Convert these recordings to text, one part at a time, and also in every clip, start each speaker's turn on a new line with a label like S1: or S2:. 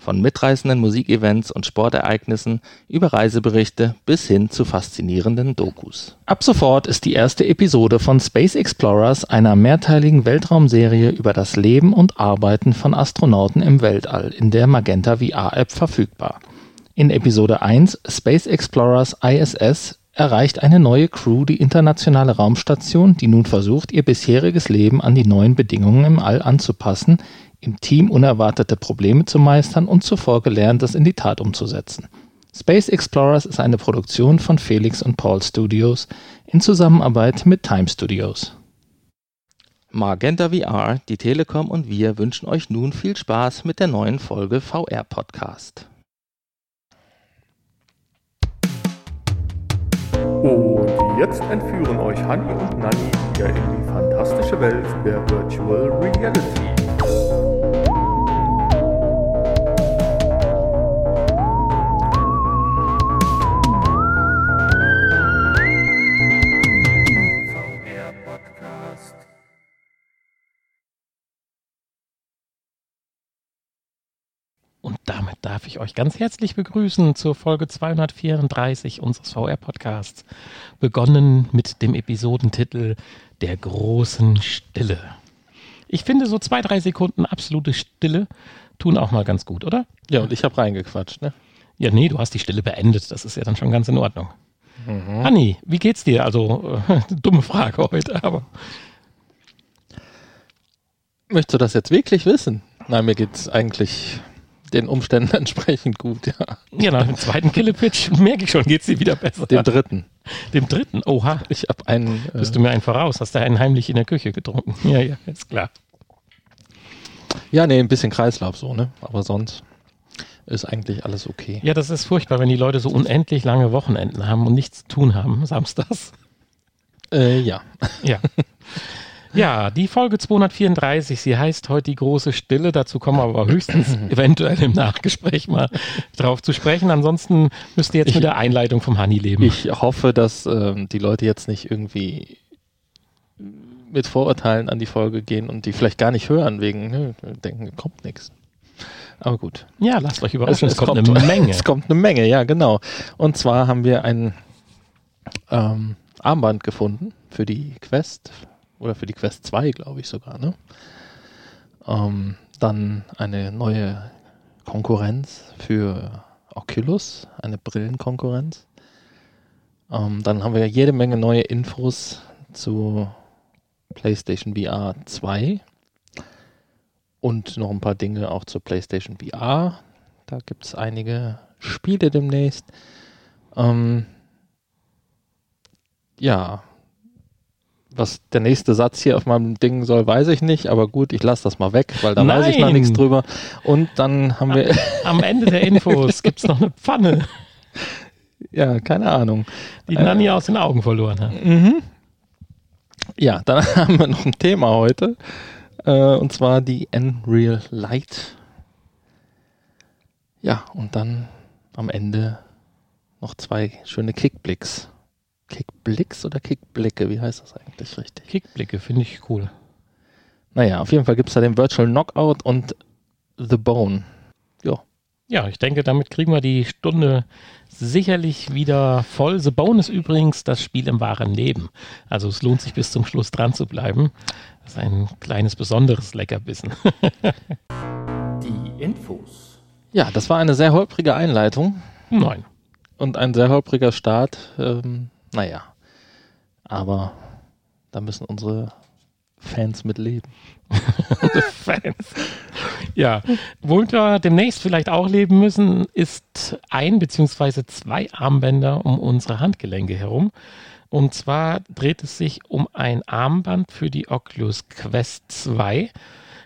S1: Von mitreißenden Musikevents und Sportereignissen über Reiseberichte bis hin zu faszinierenden Dokus. Ab sofort ist die erste Episode von Space Explorers, einer mehrteiligen Weltraumserie über das Leben und Arbeiten von Astronauten im Weltall, in der Magenta VR-App verfügbar. In Episode 1 Space Explorers ISS erreicht eine neue Crew die internationale Raumstation, die nun versucht, ihr bisheriges Leben an die neuen Bedingungen im All anzupassen, im Team unerwartete Probleme zu meistern und zuvor Gelerntes in die Tat umzusetzen. Space Explorers ist eine Produktion von Felix und Paul Studios in Zusammenarbeit mit Time Studios. Magenta VR, die Telekom und wir wünschen euch nun viel Spaß mit der neuen Folge VR Podcast.
S2: Und jetzt entführen euch Hanni und Nanni wieder in die fantastische Welt der Virtual Reality.
S3: Und damit darf ich euch ganz herzlich begrüßen zur Folge 234 unseres VR-Podcasts, begonnen mit dem Episodentitel Der großen Stille. Ich finde, so zwei, drei Sekunden absolute Stille tun auch mal ganz gut, oder?
S1: Ja, und ich habe reingequatscht, ne?
S3: Ja, nee, du hast die Stille beendet. Das ist ja dann schon ganz in Ordnung. Mhm. Anni, wie geht's dir? Also, äh, dumme Frage heute, aber.
S1: Möchtest du das jetzt wirklich wissen? Nein, mir geht's eigentlich den Umständen entsprechend gut, ja.
S3: Ja, nach dem zweiten Killepitch merke ich schon, geht's dir wieder besser.
S1: Dem dritten.
S3: Dem dritten? Oha.
S1: Ich habe einen.
S3: Äh, Bist du mir einen voraus? Hast du einen heimlich in der Küche getrunken? Ja, ja, ist klar.
S1: Ja, nee, ein bisschen Kreislauf so, ne? Aber sonst ist eigentlich alles okay.
S3: Ja, das ist furchtbar, wenn die Leute so unendlich lange Wochenenden haben und nichts zu tun haben, samstags.
S1: Äh, ja.
S3: Ja. Ja, die Folge 234, sie heißt heute die große Stille. Dazu kommen wir aber höchstens eventuell im Nachgespräch mal drauf zu sprechen. Ansonsten müsst ihr jetzt ich, mit der Einleitung vom Honey leben.
S1: Ich hoffe, dass ähm, die Leute jetzt nicht irgendwie mit Vorurteilen an die Folge gehen und die vielleicht gar nicht hören, wegen ne, denken, kommt nichts. Aber gut.
S3: Ja, lasst euch überraschen, es, es, es kommt, kommt, eine Menge.
S1: Es kommt eine Menge, ja, genau. Und zwar haben wir ein ähm, Armband gefunden für die Quest oder für die Quest 2, glaube ich sogar, ne? Ähm, dann eine neue Konkurrenz für Oculus, eine Brillenkonkurrenz. Ähm, dann haben wir jede Menge neue Infos zu PlayStation VR 2 und noch ein paar Dinge auch zur PlayStation VR. Da gibt es einige Spiele demnächst. Ähm, ja, was der nächste Satz hier auf meinem Ding soll, weiß ich nicht, aber gut, ich lasse das mal weg, weil da Nein. weiß ich noch nichts drüber. Und dann haben wir.
S3: Am Ende der Infos gibt es noch eine Pfanne.
S1: Ja, keine Ahnung.
S3: Die äh, Nanni aus den Augen verloren hat.
S1: Mhm. Ja, dann haben wir noch ein Thema heute. Äh, und zwar die Unreal Light. Ja, und dann am Ende noch zwei schöne Kickblicks. Kickblicks oder Kickblicke? Wie heißt das eigentlich richtig?
S3: Kickblicke finde ich cool.
S1: Naja, auf jeden Fall gibt es da den Virtual Knockout und The Bone. Ja.
S3: Ja, ich denke, damit kriegen wir die Stunde sicherlich wieder voll. The Bone ist übrigens das Spiel im wahren Leben. Also es lohnt sich bis zum Schluss dran zu bleiben. Das ist ein kleines besonderes Leckerbissen.
S2: die Infos.
S1: Ja, das war eine sehr holprige Einleitung.
S3: Nein.
S1: Und ein sehr holpriger Start. Ähm, naja, aber da müssen unsere Fans mit leben.
S3: Fans. Ja, wir demnächst vielleicht auch leben müssen, ist ein bzw. zwei Armbänder um unsere Handgelenke herum. Und zwar dreht es sich um ein Armband für die Oculus Quest 2,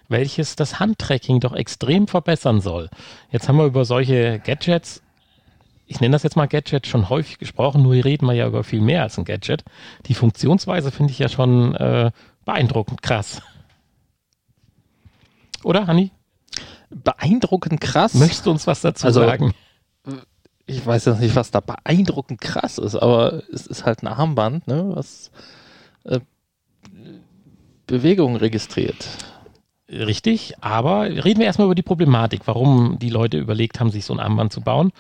S3: welches das Handtracking doch extrem verbessern soll. Jetzt haben wir über solche Gadgets ich nenne das jetzt mal Gadget, schon häufig gesprochen, nur hier reden wir ja über viel mehr als ein Gadget. Die Funktionsweise finde ich ja schon äh, beeindruckend krass. Oder, Hanni?
S1: Beeindruckend krass.
S3: Möchtest du uns was dazu
S1: Also,
S3: sagen?
S1: Ich weiß jetzt nicht, was da beeindruckend krass ist, aber es ist halt ein Armband, ne, was äh, Bewegungen registriert.
S3: Richtig, aber reden wir erstmal über die Problematik, warum die Leute überlegt haben, sich so ein Armband zu bauen.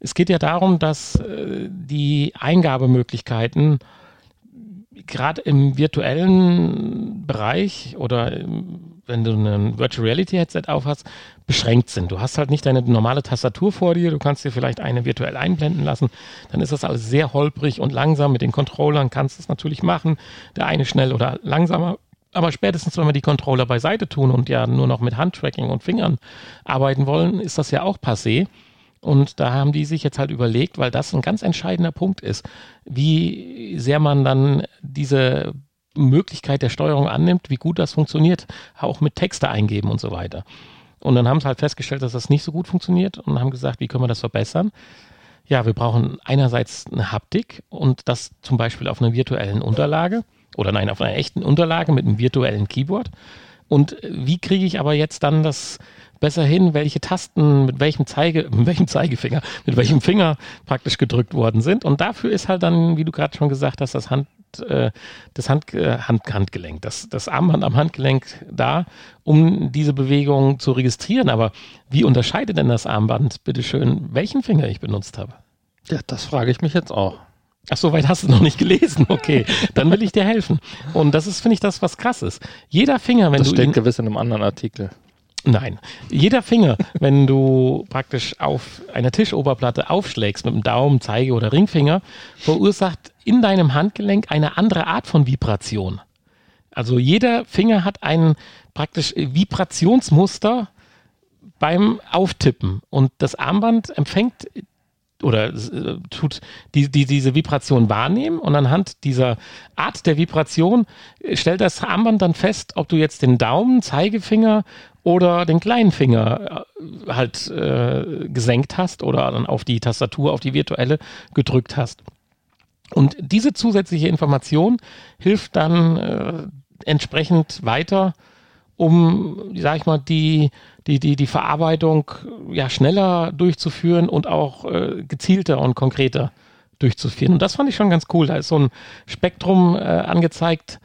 S3: Es geht ja darum, dass äh, die Eingabemöglichkeiten gerade im virtuellen Bereich oder wenn du ein Virtual Reality Headset aufhast, beschränkt sind. Du hast halt nicht deine normale Tastatur vor dir, du kannst dir vielleicht eine virtuell einblenden lassen, dann ist das alles sehr holprig und langsam mit den Controllern, kannst du es natürlich machen, der eine schnell oder langsamer, aber spätestens, wenn wir die Controller beiseite tun und ja nur noch mit Handtracking und Fingern arbeiten wollen, ist das ja auch passé. Und da haben die sich jetzt halt überlegt, weil das ein ganz entscheidender Punkt ist, wie sehr man dann diese Möglichkeit der Steuerung annimmt, wie gut das funktioniert, auch mit Texte eingeben und so weiter. Und dann haben sie halt festgestellt, dass das nicht so gut funktioniert und haben gesagt, wie können wir das verbessern? Ja, wir brauchen einerseits eine Haptik und das zum Beispiel auf einer virtuellen Unterlage oder nein, auf einer echten Unterlage mit einem virtuellen Keyboard. Und wie kriege ich aber jetzt dann das besser hin, welche Tasten mit welchem Zeige, mit welchem Zeigefinger, mit welchem Finger praktisch gedrückt worden sind. Und dafür ist halt dann, wie du gerade schon gesagt hast, das Hand, äh, das Hand, äh, Hand, Handgelenk, das, das Armband am Handgelenk da, um diese Bewegung zu registrieren. Aber wie unterscheidet denn das Armband, bitteschön, welchen Finger ich benutzt habe?
S1: Ja, das frage ich mich jetzt auch.
S3: Ach, so weit hast du noch nicht gelesen. Okay, dann will ich dir helfen. Und das ist, finde ich, das, was krass ist. Jeder Finger, wenn
S1: Das
S3: du
S1: steht
S3: ihn,
S1: gewiss in einem anderen Artikel.
S3: Nein. Jeder Finger, wenn du praktisch auf einer Tischoberplatte aufschlägst mit dem Daumen, Zeige oder Ringfinger, verursacht in deinem Handgelenk eine andere Art von Vibration. Also jeder Finger hat ein praktisch Vibrationsmuster beim Auftippen und das Armband empfängt oder äh, tut die, die, diese Vibration wahrnehmen und anhand dieser Art der Vibration äh, stellt das Armband dann fest, ob du jetzt den Daumen, Zeigefinger oder den kleinen Finger äh, halt äh, gesenkt hast oder dann auf die Tastatur, auf die virtuelle gedrückt hast. Und diese zusätzliche Information hilft dann äh, entsprechend weiter, um, sag ich mal, die, die, die, die Verarbeitung ja schneller durchzuführen und auch äh, gezielter und konkreter durchzuführen. Und das fand ich schon ganz cool. Da ist so ein Spektrum äh, angezeigt,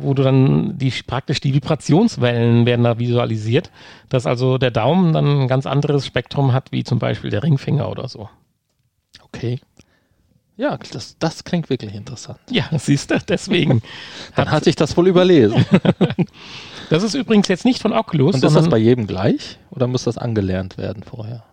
S3: wo du dann die praktisch die Vibrationswellen werden da visualisiert, dass also der Daumen dann ein ganz anderes Spektrum hat, wie zum Beispiel der Ringfinger oder so.
S1: Okay. Ja, das, das klingt wirklich interessant.
S3: Ja, siehst du, deswegen.
S1: Dann hat sich das wohl überlesen.
S3: Das ist übrigens jetzt nicht von Oculus,
S1: Und ist das bei jedem gleich oder muss das angelernt werden vorher?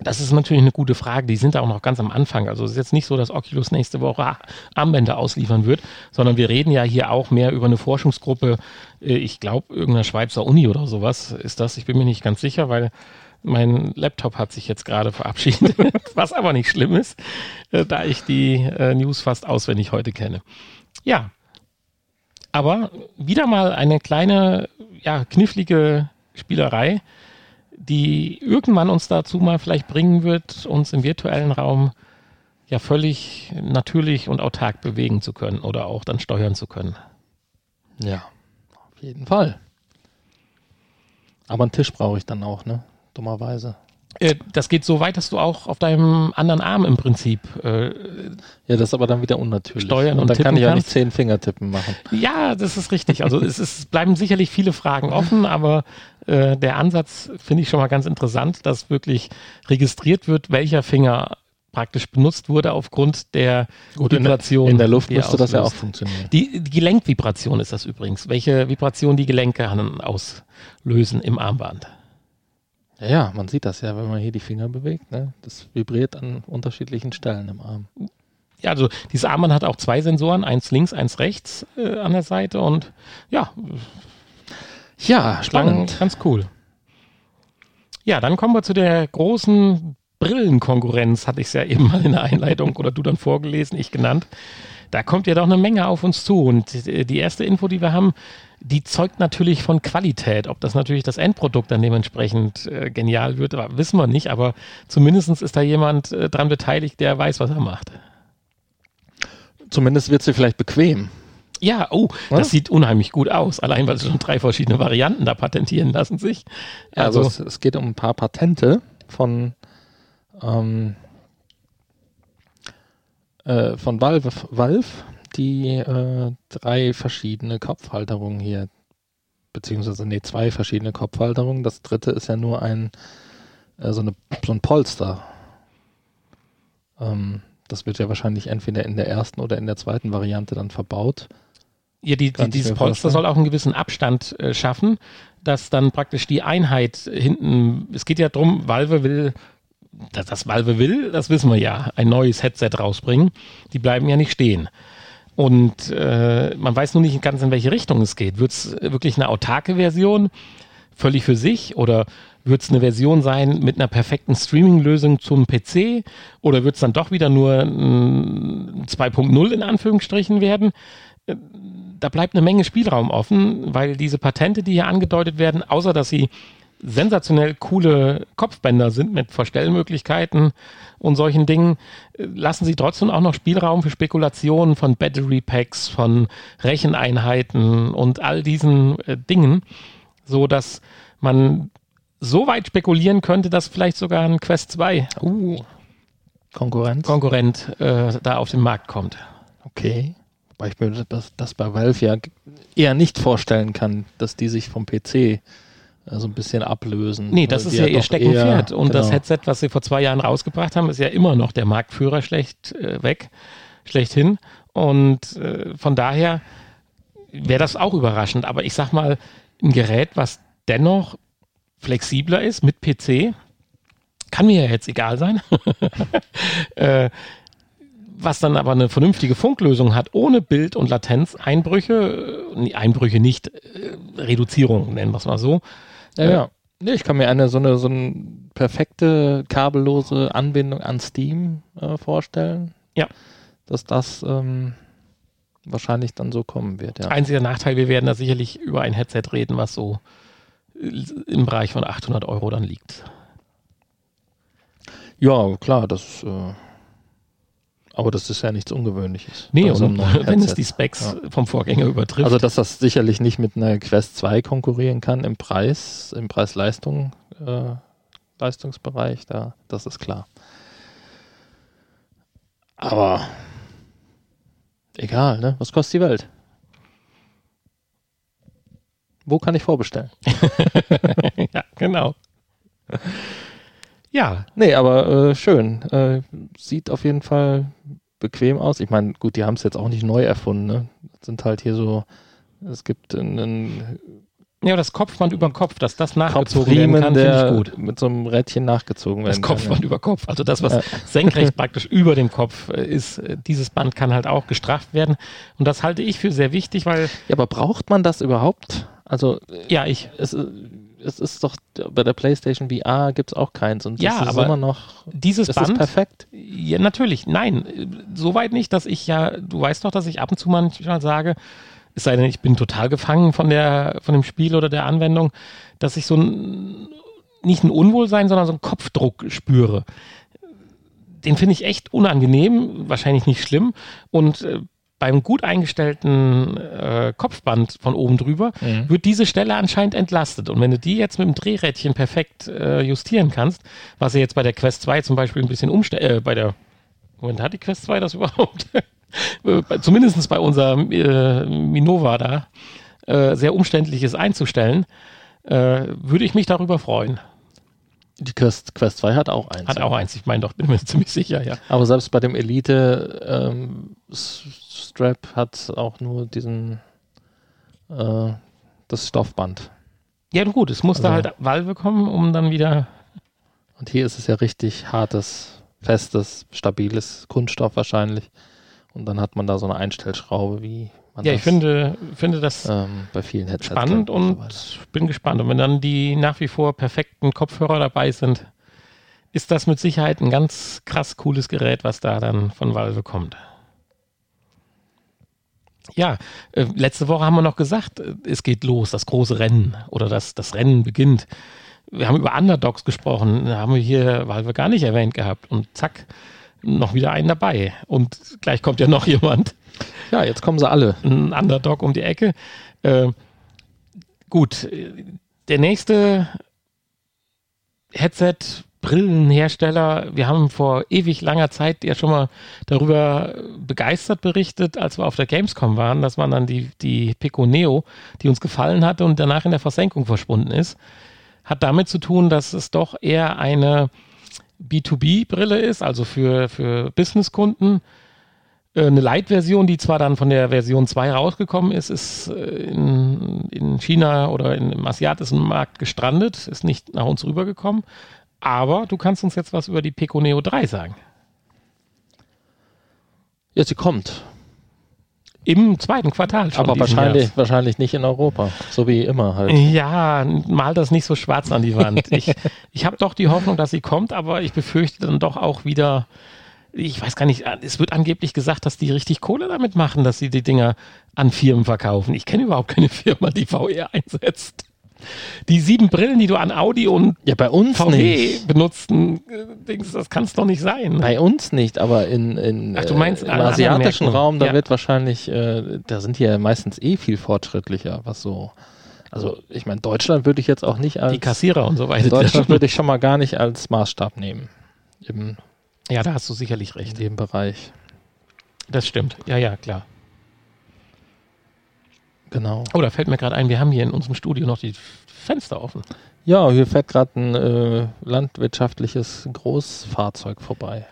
S3: Das ist natürlich eine gute Frage. Die sind da auch noch ganz am Anfang. Also es ist jetzt nicht so, dass Oculus nächste Woche Armbänder ausliefern wird, sondern wir reden ja hier auch mehr über eine Forschungsgruppe. äh, Ich glaube, irgendeiner Schweizer Uni oder sowas ist das. Ich bin mir nicht ganz sicher, weil mein Laptop hat sich jetzt gerade verabschiedet, was aber nicht schlimm ist, äh, da ich die äh, News fast auswendig heute kenne. Ja, aber wieder mal eine kleine, ja, knifflige Spielerei, die irgendwann uns dazu mal vielleicht bringen wird, uns im virtuellen Raum ja völlig natürlich und autark bewegen zu können oder auch dann steuern zu können.
S1: Ja, auf jeden Fall. Aber einen Tisch brauche ich dann auch, ne? Dummerweise.
S3: Äh, das geht so weit, dass du auch auf deinem anderen Arm im Prinzip äh,
S1: Ja, das ist aber dann wieder unnatürlich.
S3: Steuern und
S1: dann kann ich ja nicht zehn Fingertippen machen.
S3: Ja, das ist richtig. Also es, ist, bleiben sicherlich viele Fragen offen, aber äh, der Ansatz finde ich schon mal ganz interessant, dass wirklich registriert wird, welcher Finger praktisch benutzt wurde aufgrund der
S1: in der,
S3: Vibration.
S1: in der Luft
S3: die er
S1: müsste das ja auch funktionieren.
S3: Die, die Gelenkvibration ist das übrigens. Welche Vibration die Gelenke auslösen im Armband.
S1: Ja, man sieht das ja, wenn man hier die Finger bewegt. Ne? Das vibriert an unterschiedlichen Stellen im Arm.
S3: Ja, also dieses Armband hat auch zwei Sensoren, eins links, eins rechts äh, an der Seite und ja,
S1: Ja,
S3: Klang ganz cool. Ja, dann kommen wir zu der großen Brillenkonkurrenz, hatte ich es ja eben mal in der Einleitung oder du dann vorgelesen, ich genannt. Da kommt ja doch eine Menge auf uns zu. Und die erste Info, die wir haben, die zeugt natürlich von Qualität. Ob das natürlich das Endprodukt dann dementsprechend äh, genial wird, wissen wir nicht. Aber zumindest ist da jemand äh, dran beteiligt, der weiß, was er macht.
S1: Zumindest wird sie vielleicht bequem.
S3: Ja, oh, das ja? sieht unheimlich gut aus. Allein, weil schon drei verschiedene Varianten da patentieren lassen sich.
S1: Also, also es, es, geht um ein paar Patente von, ähm, äh, von Valve, Valve die äh, drei verschiedene Kopfhalterungen hier, beziehungsweise nee, zwei verschiedene Kopfhalterungen. Das dritte ist ja nur ein äh, so, eine, so ein Polster. Ähm, das wird ja wahrscheinlich entweder in der ersten oder in der zweiten Variante dann verbaut.
S3: Ja, die, die, dieses Polster soll auch einen gewissen Abstand äh, schaffen, dass dann praktisch die Einheit hinten, es geht ja darum, Valve will, dass das Valve will, das wissen wir ja, ein neues Headset rausbringen. Die bleiben ja nicht stehen. Und äh, man weiß nur nicht ganz, in welche Richtung es geht. Wird es wirklich eine autarke Version, völlig für sich, oder wird es eine Version sein mit einer perfekten Streaming-Lösung zum PC, oder wird es dann doch wieder nur 2.0 in Anführungsstrichen werden? da bleibt eine Menge Spielraum offen, weil diese Patente, die hier angedeutet werden, außer dass sie sensationell coole Kopfbänder sind mit Verstellmöglichkeiten und solchen Dingen, lassen sie trotzdem auch noch Spielraum für Spekulationen von Battery Packs, von Recheneinheiten und all diesen äh, Dingen, so dass man so weit spekulieren könnte, dass vielleicht sogar ein Quest 2
S1: uh, Konkurrent,
S3: Konkurrent äh, da auf den Markt kommt.
S1: Okay. Ich mir das, das bei Valve ja eher nicht vorstellen kann, dass die sich vom PC so ein bisschen ablösen.
S3: Nee, das ist ja, ja ihr Steckenpferd. Und genau. das Headset, was sie vor zwei Jahren rausgebracht haben, ist ja immer noch der Marktführer schlecht äh, weg, schlechthin. Und äh, von daher wäre das auch überraschend. Aber ich sag mal, ein Gerät, was dennoch flexibler ist mit PC, kann mir ja jetzt egal sein. äh, was dann aber eine vernünftige Funklösung hat, ohne Bild- und Latenzeinbrüche, äh, Einbrüche nicht, äh, Reduzierung nennen wir es mal so.
S1: Ja, äh, ja. Nee, ich kann mir eine so eine so eine perfekte kabellose Anbindung an Steam äh, vorstellen.
S3: Ja.
S1: Dass das ähm, wahrscheinlich dann so kommen wird. Ja.
S3: Einziger Nachteil, wir werden da sicherlich über ein Headset reden, was so im Bereich von 800 Euro dann liegt.
S1: Ja, klar, das äh, aber das ist ja nichts Ungewöhnliches.
S3: Nee, so und wenn es die Specs ja. vom Vorgänger übertrifft.
S1: Also, dass das sicherlich nicht mit einer Quest 2 konkurrieren kann im Preis, im Preis-Leistung, äh, Leistungsbereich, da, das ist klar. Aber egal, ne? Was kostet die Welt? Wo kann ich vorbestellen?
S3: ja, genau.
S1: Ja. Nee, aber äh, schön. Äh, sieht auf jeden Fall bequem aus. Ich meine, gut, die haben es jetzt auch nicht neu erfunden. Ne? Das sind halt hier so, es gibt einen
S3: ja, das Kopfband über den Kopf, dass das nachgezogen werden kann, finde ich gut.
S1: Mit so einem Rädchen nachgezogen werden
S3: Das Kopfband kann, ja. über Kopf, also das, was ja. senkrecht praktisch über dem Kopf äh, ist, äh, dieses Band kann halt auch gestrafft werden. Und das halte ich für sehr wichtig, weil.
S1: Ja, aber braucht man das überhaupt? Also.
S3: Ja, ich.
S1: Es, es ist doch bei der PlayStation VR gibt es auch keins und
S3: ja, aber immer
S1: noch
S3: dieses Band
S1: perfekt.
S3: Ja, natürlich. Nein, soweit nicht, dass ich ja, du weißt doch, dass ich ab und zu manchmal sage, es sei denn, ich bin total gefangen von der von dem Spiel oder der Anwendung, dass ich so ein nicht ein Unwohlsein, sondern so einen Kopfdruck spüre. Den finde ich echt unangenehm, wahrscheinlich nicht schlimm und äh, beim gut eingestellten äh, Kopfband von oben drüber mhm. wird diese Stelle anscheinend entlastet. Und wenn du die jetzt mit dem Drehrädchen perfekt äh, justieren kannst, was ihr jetzt bei der Quest 2 zum Beispiel ein bisschen umstellt, äh, bei der, Moment, hat die Quest 2 das überhaupt? Äh, zumindest bei unserem äh, Minova da, äh, sehr umständlich ist einzustellen, würde ich mich darüber freuen.
S1: Die Quest, Quest 2 hat auch eins.
S3: Hat auch eins, ich meine doch, bin mir ziemlich sicher, ja.
S1: Aber selbst bei dem Elite ähm, Strap hat auch nur diesen äh, das Stoffband.
S3: Ja, gut, es musste also, halt Valve kommen, um dann wieder.
S1: Und hier ist es ja richtig hartes, festes, stabiles Kunststoff wahrscheinlich. Und dann hat man da so eine Einstellschraube, wie
S3: Ja, ich finde, finde das
S1: ähm, bei vielen Headsets
S3: spannend und, und bin gespannt. Und wenn dann die nach wie vor perfekten Kopfhörer dabei sind, ist das mit Sicherheit ein ganz krass cooles Gerät, was da dann von Valve kommt. Ja, äh, letzte Woche haben wir noch gesagt, äh, es geht los, das große Rennen oder das, das Rennen beginnt. Wir haben über Underdogs gesprochen, da haben wir hier Valve gar nicht erwähnt gehabt und zack, noch wieder einen dabei. Und gleich kommt ja noch jemand.
S1: Ja, jetzt kommen sie alle.
S3: Ein Underdog um die Ecke. Äh, gut, der nächste Headset Brillenhersteller, wir haben vor ewig langer Zeit ja schon mal darüber begeistert berichtet, als wir auf der Gamescom waren. Das waren dann die, die Pico Neo, die uns gefallen hatte und danach in der Versenkung verschwunden ist. Hat damit zu tun, dass es doch eher eine B2B-Brille ist, also für, für Businesskunden. Äh, eine Light-Version, die zwar dann von der Version 2 rausgekommen ist, ist äh, in, in China oder in, im asiatischen Markt gestrandet, ist nicht nach uns rübergekommen. Aber du kannst uns jetzt was über die Pico Neo 3 sagen.
S1: Ja, sie kommt.
S3: Im zweiten Quartal
S1: schon. Aber wahrscheinlich, wahrscheinlich nicht in Europa, so wie immer halt.
S3: Ja, mal das nicht so schwarz an die Wand. ich ich habe doch die Hoffnung, dass sie kommt, aber ich befürchte dann doch auch wieder, ich weiß gar nicht, es wird angeblich gesagt, dass die richtig Kohle damit machen, dass sie die Dinger an Firmen verkaufen. Ich kenne überhaupt keine Firma, die VR einsetzt. Die sieben Brillen, die du an Audi und
S1: ja, bei uns VW
S3: nicht. benutzten, äh, das kann es doch nicht sein.
S1: Bei uns nicht, aber in, in
S3: Ach, du meinst,
S1: äh, im asiatischen Raum, da ja. wird wahrscheinlich, äh, da sind die ja meistens eh viel fortschrittlicher, was so. Also ich meine, Deutschland würde ich jetzt auch nicht als
S3: die Kassierer und so weiter.
S1: Deutschland würde ich schon mal gar nicht als Maßstab nehmen.
S3: Im, ja, da hast du sicherlich recht.
S1: In dem Bereich.
S3: Das stimmt. Ja, ja, klar.
S1: Genau.
S3: Oh, da fällt mir gerade ein, wir haben hier in unserem Studio noch die Fenster offen.
S1: Ja, hier fährt gerade ein äh, landwirtschaftliches Großfahrzeug vorbei.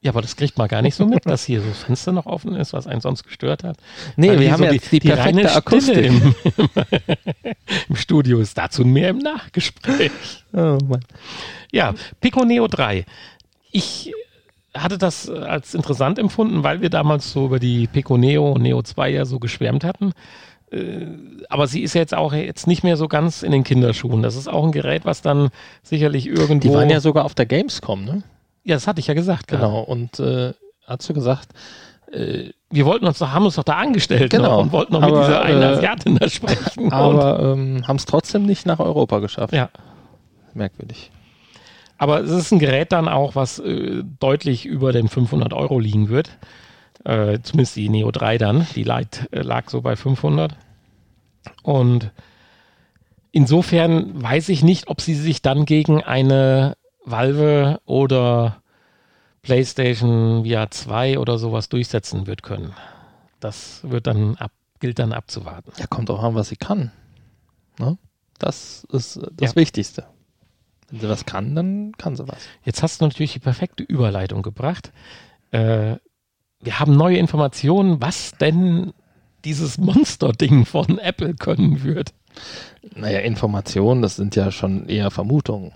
S3: Ja, aber das kriegt man gar nicht so mit, dass hier so das Fenster noch offen ist, was einen sonst gestört hat.
S1: Nee, Weil wir haben so jetzt die, die, die perfekte Akustik
S3: im, im, Studio ist dazu mehr im Nachgespräch. Oh Mann. Ja, Pico Neo 3. Ich hatte das als interessant empfunden, weil wir damals so über die Pico Neo und Neo 2 ja so geschwärmt hatten. Äh, aber sie ist jetzt auch jetzt nicht mehr so ganz in den Kinderschuhen. Das ist auch ein Gerät, was dann sicherlich irgendwo.
S1: Die waren ja sogar auf der Gamescom, ne?
S3: Ja, das hatte ich ja gesagt.
S1: Genau. Und äh, hast du gesagt,
S3: äh, wir wollten uns doch, haben uns doch da angestellt
S1: genau,
S3: und wollten noch aber, mit dieser einen äh, Asiatin da sprechen.
S1: Aber ähm, haben es trotzdem nicht nach Europa geschafft.
S3: Ja.
S1: Merkwürdig.
S3: Aber es ist ein Gerät dann auch, was äh, deutlich über den 500 Euro liegen wird. Äh, zumindest die Neo 3 dann. Die Lite äh, lag so bei 500. Und insofern weiß ich nicht, ob sie sich dann gegen eine Valve oder PlayStation VR 2 oder sowas durchsetzen wird können. Das wird dann ab, gilt dann abzuwarten.
S1: Ja, kommt auch an, was sie kann. Ne? Das ist das ja. Wichtigste. Wenn sie was kann, dann kann sie was.
S3: Jetzt hast du natürlich die perfekte Überleitung gebracht. Äh, wir haben neue Informationen, was denn dieses Monster-Ding von Apple können wird.
S1: Naja, Informationen, das sind ja schon eher Vermutungen.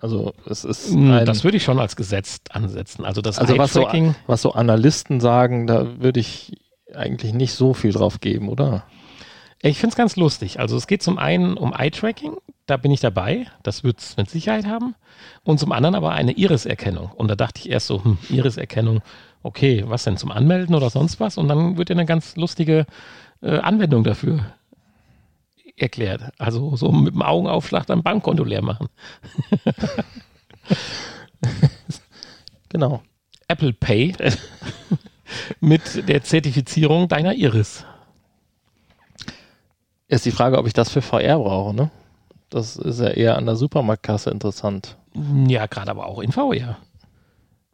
S1: Also es ist
S3: hm, ein, das würde ich schon als Gesetz ansetzen. Also das
S1: also was so, was so Analysten sagen, da würde ich eigentlich nicht so viel drauf geben, oder?
S3: Ich finde es ganz lustig. Also es geht zum einen um Eye-Tracking, da bin ich dabei, das wird es mit Sicherheit haben. Und zum anderen aber eine Iris-Erkennung. Und da dachte ich erst so, hm, Iris-Erkennung, okay, was denn zum Anmelden oder sonst was? Und dann wird ja eine ganz lustige äh, Anwendung dafür erklärt. Also so mit dem Augenaufschlag dein Bankkonto leer machen.
S1: genau.
S3: Apple Pay mit der Zertifizierung deiner Iris.
S1: Ist die Frage, ob ich das für VR brauche, ne? Das ist ja eher an der Supermarktkasse interessant.
S3: Ja, gerade aber auch in VR.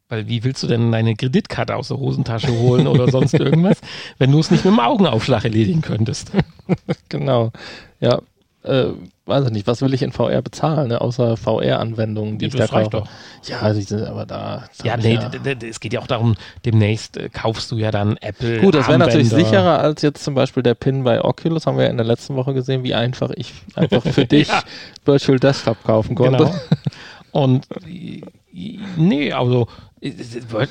S3: Weil wie willst du denn deine Kreditkarte aus der Hosentasche holen oder sonst irgendwas, wenn du es nicht mit dem Augenaufschlag erledigen könntest?
S1: genau. Ja, äh, weiß ich nicht, was will ich in VR bezahlen, ne? außer VR-Anwendungen, die ja, ich da kaufe. Doch.
S3: Ja, die sind aber da. Ja, nee, ja. es geht ja auch darum, demnächst äh, kaufst du ja dann Apple.
S1: Gut, das wäre natürlich sicherer als jetzt zum Beispiel der Pin bei Oculus, haben wir ja in der letzten Woche gesehen, wie einfach ich einfach für dich ja. Virtual Desktop kaufen konnte. Genau.
S3: Und nee, also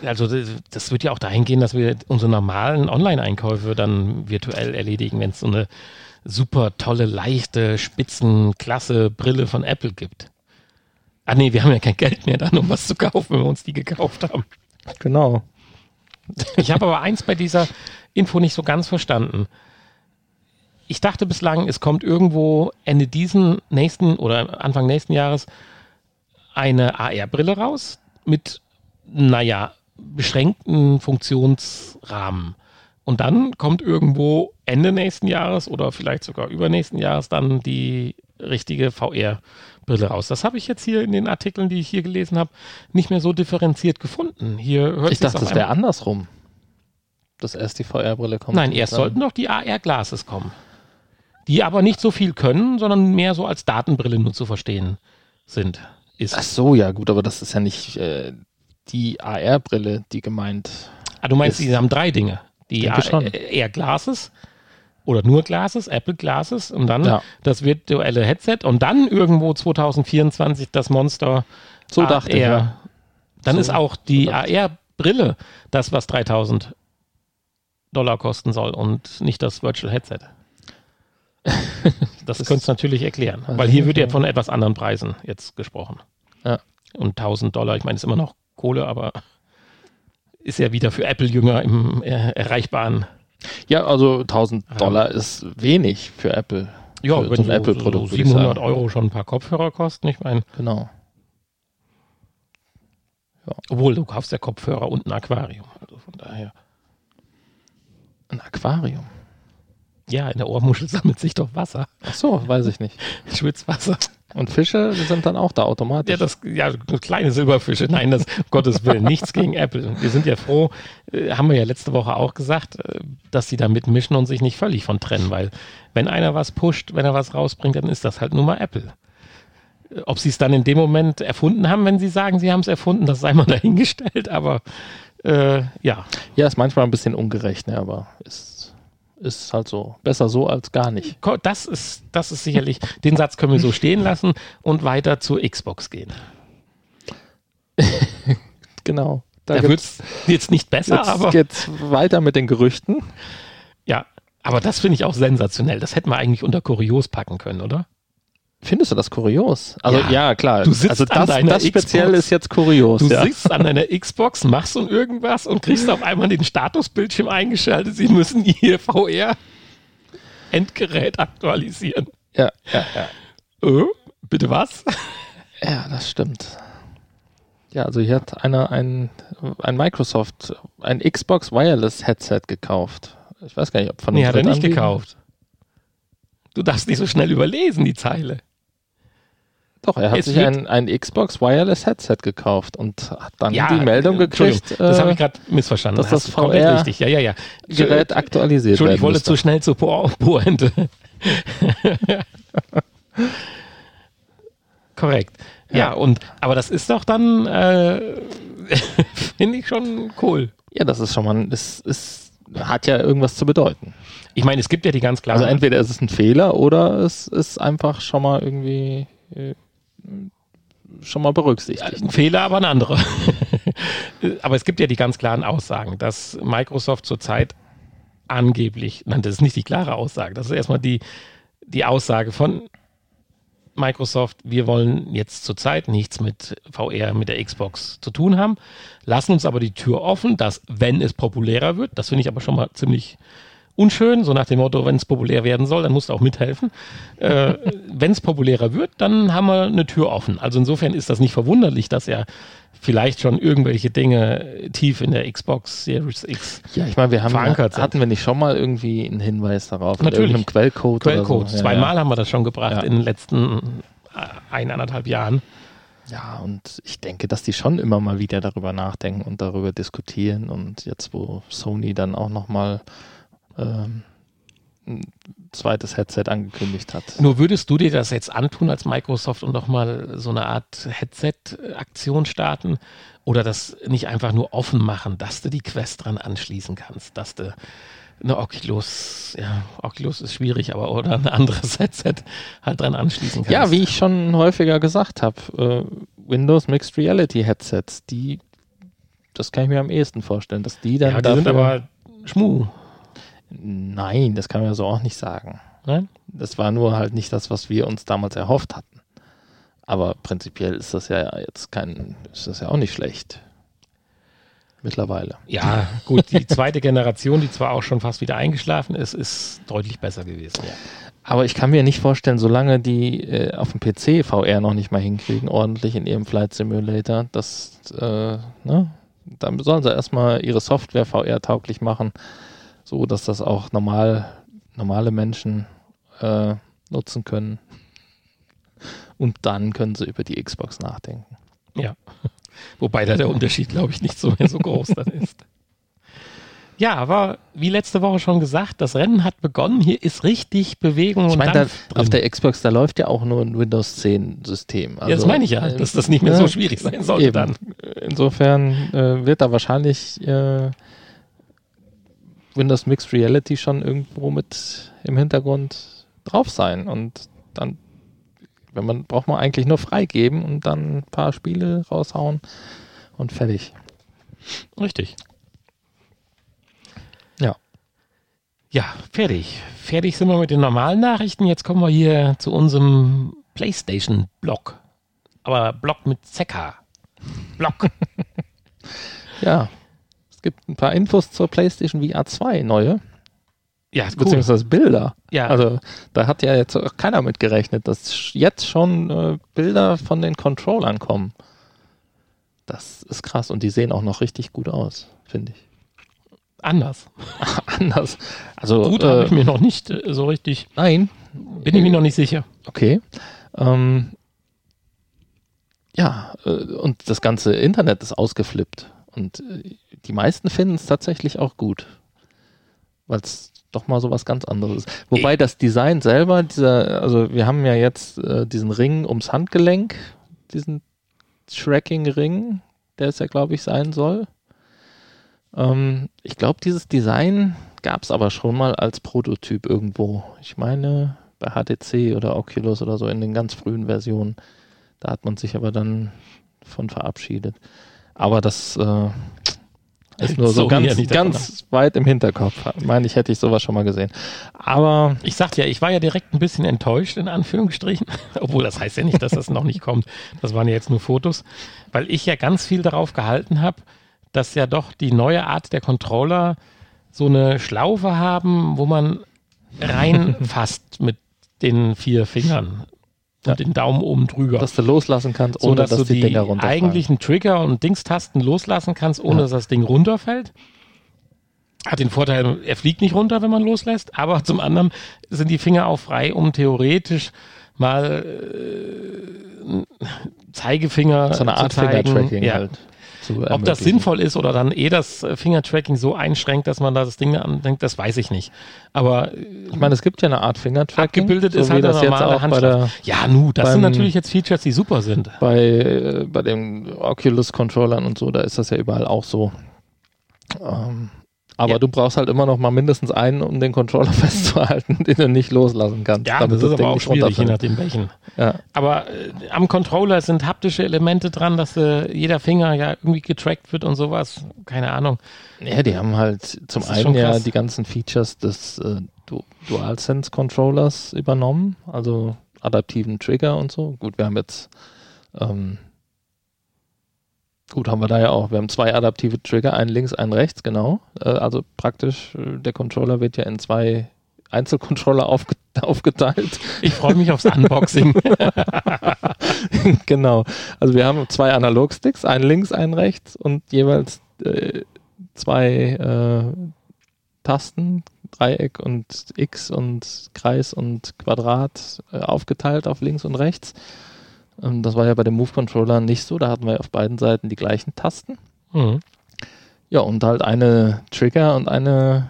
S3: also das wird ja auch dahin gehen, dass wir unsere normalen Online-Einkäufe dann virtuell erledigen, wenn es so eine super tolle, leichte, spitzenklasse Brille von Apple gibt. Ah nee, wir haben ja kein Geld mehr dann, um was zu kaufen, wenn wir uns die gekauft haben.
S1: Genau.
S3: Ich habe aber eins bei dieser Info nicht so ganz verstanden. Ich dachte bislang, es kommt irgendwo Ende diesen nächsten oder Anfang nächsten Jahres eine AR-Brille raus mit, naja, beschränkten Funktionsrahmen. Und dann kommt irgendwo Ende nächsten Jahres oder vielleicht sogar übernächsten Jahres dann die richtige VR-Brille raus. Das habe ich jetzt hier in den Artikeln, die ich hier gelesen habe, nicht mehr so differenziert gefunden. Hier hört
S1: ich dachte, das wäre andersrum. Dass erst die VR-Brille kommt.
S3: Nein, erst sollten doch die AR-Glasses kommen. Die aber nicht so viel können, sondern mehr so als Datenbrille nur zu verstehen sind.
S1: Ist. Ach so, ja gut, aber das ist ja nicht äh, die AR-Brille, die gemeint.
S3: Ah, du meinst, ist. die haben drei Dinge. Die AR-Glasses oder nur Glasses, Apple Glasses und dann ja. das virtuelle Headset und dann irgendwo 2024 das Monster
S1: so AR. dachte ich, ja.
S3: Dann so, ist auch die AR-Brille das, was 3000 Dollar kosten soll und nicht das Virtual Headset. das, könntest du natürlich erklären, weil hier wird ja von etwas anderen Preisen jetzt gesprochen. Ja. Und 1000 Dollar, ich meine, ist immer noch Kohle, aber ist ja wieder für Apple-Jünger im äh, erreichbaren.
S1: Ja, also 1000 Dollar ist wenig für Apple.
S3: Ja, für wenn so, ein Apple-Produkt. So 700 Euro schon ein paar Kopfhörer kosten, ich meine.
S1: Genau.
S3: Ja. Obwohl, du kaufst ja Kopfhörer und ein Aquarium. Also von daher.
S1: Ein Aquarium?
S3: Ja, in der Ohrmuschel sammelt sich doch Wasser.
S1: Ach so, weiß ich nicht.
S3: Schwitzwasser.
S1: Und Fische sind dann auch da automatisch.
S3: Ja, das, ja, kleine Silberfische. Nein, das, um Gottes Willen, nichts gegen Apple. Wir sind ja froh, äh, haben wir ja letzte Woche auch gesagt, äh, dass sie da mitmischen und sich nicht völlig von trennen, weil wenn einer was pusht, wenn er was rausbringt, dann ist das halt nur mal Apple. Äh, ob sie es dann in dem Moment erfunden haben, wenn sie sagen, sie haben es erfunden, das sei mal dahingestellt, aber äh, ja.
S1: Ja, ist manchmal ein bisschen ungerecht, ne, aber ist ist halt so. Besser so als gar nicht.
S3: Das ist, das ist sicherlich, den Satz können wir so stehen lassen und weiter zur Xbox gehen.
S1: genau.
S3: Da, da wird es jetzt nicht besser,
S1: jetzt
S3: aber.
S1: Jetzt weiter mit den Gerüchten.
S3: Ja, aber das finde ich auch sensationell. Das hätten wir eigentlich unter kurios packen können, oder?
S1: Findest du das kurios? Also ja, ja klar.
S3: Du sitzt also das, an das
S1: speziell ist jetzt kurios.
S3: Du ja. sitzt an deiner Xbox, machst und irgendwas und kriegst auf einmal den Statusbildschirm eingeschaltet. Sie müssen ihr VR Endgerät aktualisieren.
S1: Ja, ja, ja.
S3: Äh, bitte was?
S1: Ja, das stimmt. Ja, also hier hat einer ein, ein Microsoft, ein Xbox Wireless Headset gekauft. Ich weiß gar nicht, ob
S3: von Nee, hat er nicht gekauft. Du darfst nicht so schnell überlesen, die Zeile.
S1: Doch, er hat es sich ein, ein Xbox Wireless Headset gekauft und hat dann ja, die Meldung gekriegt.
S3: das habe ich gerade missverstanden.
S1: Dass das VR
S3: richtig. Ja, ja, ja.
S1: Gerät aktualisiert
S3: Entschuldigung, ich wollte zu schnell zur Pointe. Korrekt. Ja. ja, und aber das ist doch dann, äh, finde ich schon cool.
S1: Ja, das ist schon mal, es ist, hat ja irgendwas zu bedeuten.
S3: Ich meine, es gibt ja die ganz klaren.
S1: Also entweder ist es ein Fehler oder es ist einfach schon mal irgendwie äh, schon mal berücksichtigt.
S3: Ein Fehler, aber ein anderer. aber es gibt ja die ganz klaren Aussagen, dass Microsoft zurzeit angeblich, nein, das ist nicht die klare Aussage, das ist erstmal die, die Aussage von Microsoft, wir wollen jetzt zurzeit nichts mit VR, mit der Xbox zu tun haben, lassen uns aber die Tür offen, dass wenn es populärer wird, das finde ich aber schon mal ziemlich unschön, so nach dem Motto, wenn es populär werden soll, dann musst du auch mithelfen. Äh, wenn es populärer wird, dann haben wir eine Tür offen. Also insofern ist das nicht verwunderlich, dass er vielleicht schon irgendwelche Dinge tief in der Xbox Series X
S1: Ja, ich meine, wir haben verankert hatten wir nicht schon mal irgendwie einen Hinweis darauf
S3: Natürlich.
S1: mit Quellcode
S3: Quellcode. So. Zweimal ja. haben wir das schon gebracht ja. in den letzten äh, eineinhalb Jahren.
S1: Ja, und ich denke, dass die schon immer mal wieder darüber nachdenken und darüber diskutieren und jetzt, wo Sony dann auch noch mal ähm, ein zweites Headset angekündigt hat.
S3: Nur würdest du dir das jetzt antun als Microsoft und nochmal so eine Art Headset-Aktion starten oder das nicht einfach nur offen machen, dass du die Quest dran anschließen kannst, dass du eine Oculus, ja, Oculus ist schwierig, aber oder ein anderes Headset halt dran anschließen kannst.
S1: Ja, wie ich schon häufiger gesagt habe, äh, Windows Mixed Reality Headsets, die, das kann ich mir am ehesten vorstellen, dass die dann.
S3: Ja, die sind aber Schmu.
S1: Nein, das kann man ja so auch nicht sagen. Nein? Das war nur halt nicht das, was wir uns damals erhofft hatten. Aber prinzipiell ist das ja jetzt kein, ist das ja auch nicht schlecht. mittlerweile.
S3: Ja, gut, die zweite Generation, die zwar auch schon fast wieder eingeschlafen ist, ist deutlich besser gewesen. Ja.
S1: Aber ich kann mir nicht vorstellen, solange die äh, auf dem PC VR noch nicht mal hinkriegen, ordentlich in ihrem Flight Simulator, dass, äh, ne, dann sollen sie erstmal ihre Software VR tauglich machen, so dass das auch normal, normale Menschen äh, nutzen können. Und dann können sie über die Xbox nachdenken.
S3: Ja. Wobei da der Unterschied, glaube ich, nicht so mehr so groß dann ist. Ja, aber wie letzte Woche schon gesagt, das Rennen hat begonnen. Hier ist richtig Bewegung
S1: ich meine,
S3: Dampf
S1: auf der Xbox, da läuft ja auch nur ein Windows 10 System. Also,
S3: ja, das meine ich ja, dass das nicht mehr so schwierig sein sollte
S1: eben.
S3: dann.
S1: Insofern äh, wird da wahrscheinlich äh, Windows Mixed Reality schon irgendwo mit im Hintergrund drauf sein. Und dann, wenn man, braucht man eigentlich nur freigeben und dann ein paar Spiele raushauen und fertig.
S3: Richtig.
S1: Ja.
S3: Ja, fertig. Fertig sind wir mit den normalen Nachrichten. Jetzt kommen wir hier zu unserem PlayStation-Blog. Aber Blog mit ZK. Blog.
S1: Ja. Gibt ein paar Infos zur PlayStation VR 2 neue,
S3: ja, cool.
S1: beziehungsweise Bilder.
S3: Ja.
S1: Also da hat ja jetzt auch keiner mit gerechnet, dass jetzt schon äh, Bilder von den Controllern kommen. Das ist krass und die sehen auch noch richtig gut aus, finde ich.
S3: Anders.
S1: Anders. Also
S3: Gut,
S1: äh,
S3: habe ich mir noch nicht äh, so richtig,
S1: nein,
S3: bin ich mir noch nicht sicher.
S1: okay. Ähm, ja, äh, und das ganze Internet ist ausgeflippt. Und äh, die meisten finden es tatsächlich auch gut. Weil es doch mal so was ganz anderes ist. Wobei das Design selber, dieser, also wir haben ja jetzt äh, diesen Ring ums Handgelenk, diesen Tracking-Ring, der es ja, glaube ich, sein soll. Ähm, ich glaube, dieses Design gab es aber schon mal als Prototyp irgendwo. Ich meine, bei HTC oder Oculus oder so in den ganz frühen Versionen. Da hat man sich aber dann von verabschiedet. Aber das äh, ist nur so
S3: ja,
S1: ganz, ganz weit im Hinterkopf. Meine ich, hätte ich sowas schon mal gesehen. Aber
S3: Ich sagte ja, ich war ja direkt ein bisschen enttäuscht, in Anführungsstrichen. Obwohl, das heißt ja nicht, dass das noch nicht kommt. Das waren ja jetzt nur Fotos. Weil ich ja ganz viel darauf gehalten habe, dass ja doch die neue Art der Controller so eine Schlaufe haben, wo man reinfasst mit den vier Fingern und
S1: Ja.
S3: den Daumen oben drüber.
S1: dass du loslassen kannst,
S3: so
S1: ohne
S3: dass
S1: dass,
S3: du
S1: die,
S3: die
S1: Dinger runterfallen.
S3: eigentlichen Trigger und Dingstasten loslassen kannst, ohne
S1: Ja.
S3: dass das Ding runterfällt. Hat den Vorteil, er fliegt nicht runter, wenn man loslässt, aber zum anderen sind die Finger auch frei, um theoretisch mal äh, Zeigefinger
S1: so eine Art
S3: zu zeigen.
S1: Finger-Tracking
S3: ja.
S1: halt.
S3: Ob das sinnvoll ist oder dann eh das äh, Finger-Tracking so einschränkt, dass man da das Ding andenkt, das weiß ich nicht. Aber äh,
S1: Ich meine, es gibt ja eine Art Finger-Tracking.
S3: abgebildet
S1: so
S3: ist halt
S1: das jetzt auch bei, der.
S3: Ja, nu, das sind
S1: beim-
S3: natürlich jetzt Features, die super sind.
S1: bei, äh, bei den Oculus-Controllern und so, da ist das ja überall auch so. Ähm, aber
S3: Ja.
S1: du brauchst halt immer noch mal mindestens einen, um den Controller festzuhalten, den du nicht loslassen kannst.
S3: Ja,
S1: damit
S3: das ist
S1: Ding
S3: aber auch schwierig, je nachdem welchen.
S1: Ja.
S3: Aber äh, am Controller sind haptische Elemente dran, dass äh, jeder Finger ja irgendwie getrackt wird und sowas. Keine Ahnung.
S1: ja, die haben halt zum
S3: Das
S1: einen ja die ganzen Features des äh, Du DualSense-Controllers übernommen, also adaptiven Trigger und so. Gut, wir haben jetzt ähm, Gut, haben wir da ja auch. Wir haben zwei adaptive Trigger, einen links, einen rechts, genau. Äh, also praktisch, äh, der Controller wird ja in zwei Einzelcontroller aufge aufgeteilt.
S3: Ich freue mich aufs Unboxing.
S1: genau. Also wir haben zwei Analogsticks, einen links, einen rechts und jeweils äh, zwei äh, Tasten, Dreieck und X und Kreis und Quadrat äh, aufgeteilt auf links und rechts. Ähm, das war ja bei dem Move-Controller nicht so. Da hatten wir auf beiden Seiten die gleichen Tasten.
S3: mhm.
S1: Ja, und halt eine Trigger und eine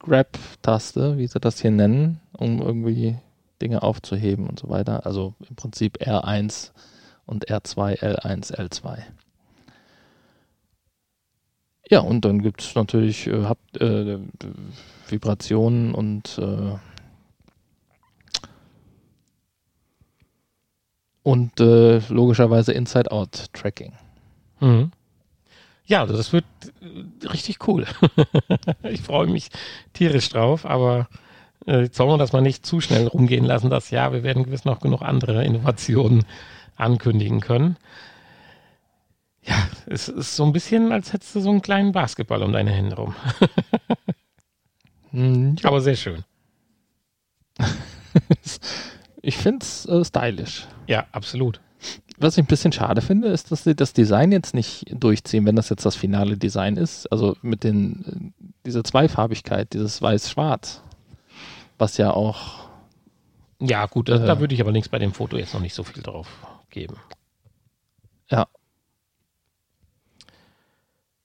S1: Grab-Taste, wie sie das hier nennen, um irgendwie Dinge aufzuheben und so weiter. Also im Prinzip R1 und R2, L1, L2. Ja, und dann gibt es natürlich äh, hab, äh, Vibrationen und äh, und äh, logischerweise Inside-Out-Tracking.
S3: Mhm. Ja, also das wird äh, richtig cool. ich freue mich tierisch drauf, aber äh, jetzt sollen wir das mal nicht zu schnell rumgehen lassen, das Jahr. Wir werden gewiss noch genug andere Innovationen ankündigen können. Ja, es ist so ein bisschen, als hättest du so einen kleinen Basketball um deine Hände rum.
S1: Hm, ja.
S3: Aber sehr schön.
S1: ich finde es äh, stylisch.
S3: Ja, absolut.
S1: Was ich ein bisschen schade finde, ist, dass sie das Design jetzt nicht durchziehen, wenn das jetzt das finale Design ist. Also mit den, äh, diese Zweifarbigkeit, dieses Weiß-Schwarz. Was ja auch.
S3: Ja, gut, da,
S1: Äh.
S3: da würde ich aber links bei dem Foto jetzt noch nicht so viel drauf geben.
S1: Ja.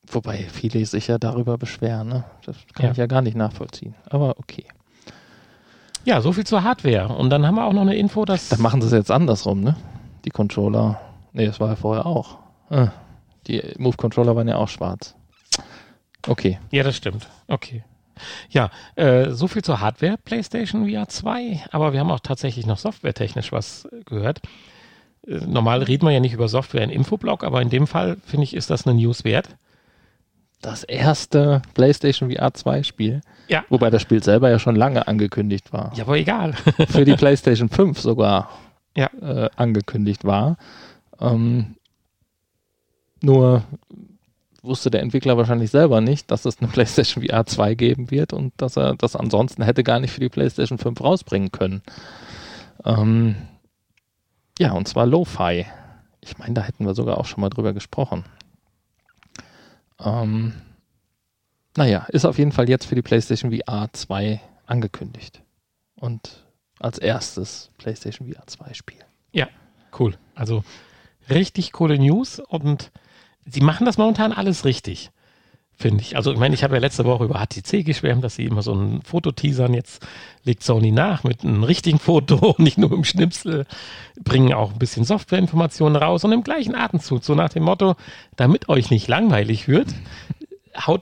S1: Wobei viele sich ja darüber beschweren, ne? Das kann
S3: Ja.
S1: ich ja gar nicht nachvollziehen. Aber okay.
S3: Ja, so viel zur Hardware. Und dann haben wir auch noch eine Info, dass.
S1: Dann machen sie es jetzt andersrum, ne? Die Controller. Nee, das war ja vorher auch. Ah, die Move-Controller waren ja auch schwarz. Okay.
S3: Ja, das stimmt. Okay. Ja, äh, so viel zur Hardware PlayStation VR 2, aber wir haben auch tatsächlich noch softwaretechnisch was äh, gehört. Äh, normal reden wir ja nicht über Software in Infoblog, aber in dem Fall finde ich, ist das eine News wert.
S1: Das erste PlayStation VR 2 Spiel.
S3: Ja.
S1: Wobei das Spiel selber ja schon lange angekündigt war.
S3: Ja, aber egal.
S1: Für die PlayStation 5 sogar
S3: Ja.
S1: äh, angekündigt war. Ähm, nur wusste der Entwickler wahrscheinlich selber nicht, dass es eine PlayStation VR 2 geben wird und dass er das ansonsten hätte gar nicht für die PlayStation 5 rausbringen können. Ähm, ja, und zwar Lo-Fi. Ich meine, da hätten wir sogar auch schon mal drüber gesprochen. Ähm, naja, ist auf jeden Fall jetzt für die PlayStation VR 2 angekündigt. Und als erstes PlayStation VR 2 Spiel.
S3: Cool. Also richtig coole News und sie machen das momentan alles richtig, finde ich. Also ich meine, ich habe ja letzte Woche über HTC geschwärmt, dass sie immer so ein Foto teasern. Jetzt legt Sony nach mit einem richtigen Foto, nicht nur im Schnipsel, bringen auch ein bisschen Softwareinformationen raus und im gleichen Atemzug, so nach dem Motto, damit euch nicht langweilig wird, haut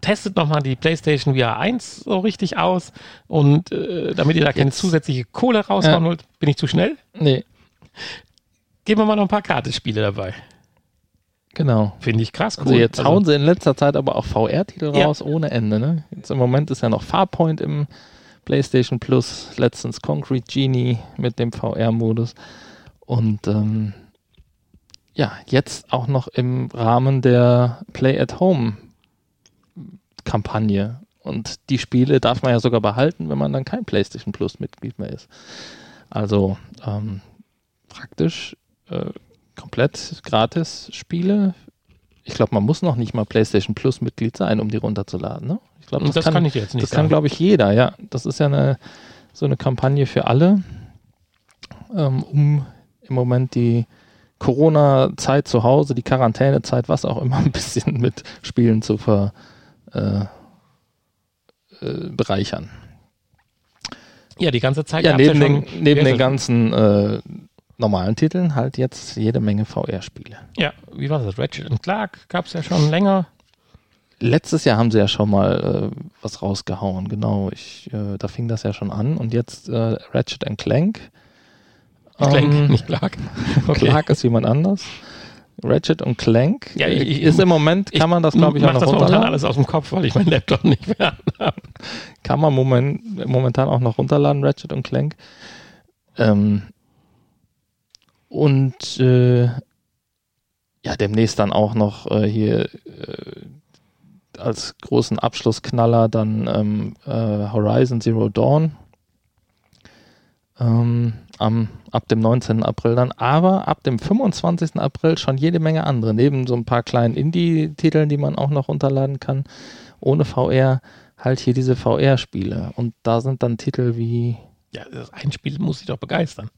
S3: testet nochmal die PlayStation VR 1 so richtig aus und äh, damit ihr da keine
S1: Jetzt-
S3: zusätzliche Kohle raushauen
S1: Ja.
S3: wollt, bin ich zu schnell?
S1: Nee,
S3: Geben wir mal noch ein paar Gratisspiele dabei.
S1: Genau.
S3: Finde ich krass cool.
S1: Also jetzt hauen sie in letzter Zeit aber auch VR-Titel
S3: Ja.
S1: raus ohne Ende. Ne? Jetzt im Moment ist ja noch Farpoint im PlayStation Plus, letztens Concrete Genie mit dem VR-Modus. Und ähm, ja, jetzt auch noch im Rahmen der Play at Home Kampagne. Und die Spiele darf man ja sogar behalten, wenn man dann kein PlayStation Plus Mitglied mehr ist. Also ähm, praktisch äh, komplett gratis Spiele. Ich glaube, man muss noch nicht mal PlayStation Plus Mitglied sein, um die runterzuladen. Ne? Ich glaube,
S3: Und das kann ich jetzt nicht
S1: Das kann,
S3: sagen.
S1: glaube ich, jeder. Ja, das ist ja eine so eine Kampagne für alle, ähm, um im Moment die Corona-Zeit zu Hause, die Quarantänezeit, was auch immer, ein bisschen mit Spielen zu ver, äh, äh, bereichern.
S3: Ja, die ganze Zeit
S1: Ja, neben,
S3: schon
S1: den, neben den ganzen äh, normalen Titeln halt jetzt jede Menge VR-Spiele.
S3: Ja, wie war das? Ratchet Clark gab es ja schon länger.
S1: Letztes Jahr haben sie ja schon mal äh, was rausgehauen, genau. Ich, äh, da fing das ja schon an und jetzt äh, Ratchet Clank.
S3: Clank,
S1: Ähm,
S3: nicht Clark. Okay.
S1: Clark ist jemand anders. Ratchet und Clank
S3: Ja, ich- ich-
S1: ist im Moment, kann man das glaube ich auch
S3: mach
S1: noch
S3: das
S1: runterladen.
S3: alles aus dem Kopf, weil ich meinen Laptop nicht mehr habe.
S1: Kann man moment, momentan auch noch runterladen, Ratchet und Clank. Ähm, und äh, ja, demnächst dann auch noch äh, hier äh, als großen Abschlussknaller dann ähm, äh, Horizon Zero Dawn. Ähm, am, ab dem 19. April dann, aber ab dem 25. April schon jede Menge andere. Neben so ein paar kleinen Indie-Titeln, die man auch noch runterladen kann, ohne VR, halt hier diese VR-Spiele. Und da sind dann Titel wie,
S3: Ja, das ein Spiel muss ich doch begeistern.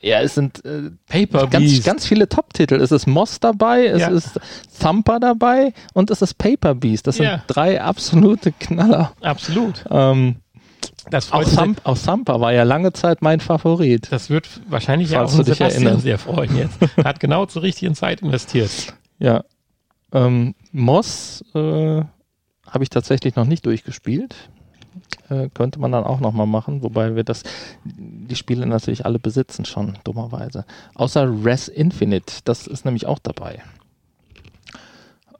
S1: Ja, es sind äh,
S3: Paper
S1: ganz,
S3: Beast.
S1: ganz viele Top-Titel. Es ist Moss dabei, es
S3: Ja.
S1: ist Thumper dabei und es ist Paper Beast. Das sind
S3: Ja.
S1: drei absolute Knaller.
S3: Absolut.
S1: Ähm,
S3: Das
S1: auch. Thump, auch Thumper war ja lange Zeit mein Favorit.
S3: Das wird wahrscheinlich ja auch
S1: du dich erinnerst.
S3: sehr freuen jetzt. Hat genau zur richtigen Zeit investiert.
S1: Ja. Ähm, Moss äh, habe ich tatsächlich noch nicht durchgespielt. Äh, könnte man dann auch nochmal machen, wobei wir das, die Spiele natürlich alle besitzen schon, dummerweise. Außer Res Infinite, das ist nämlich auch dabei.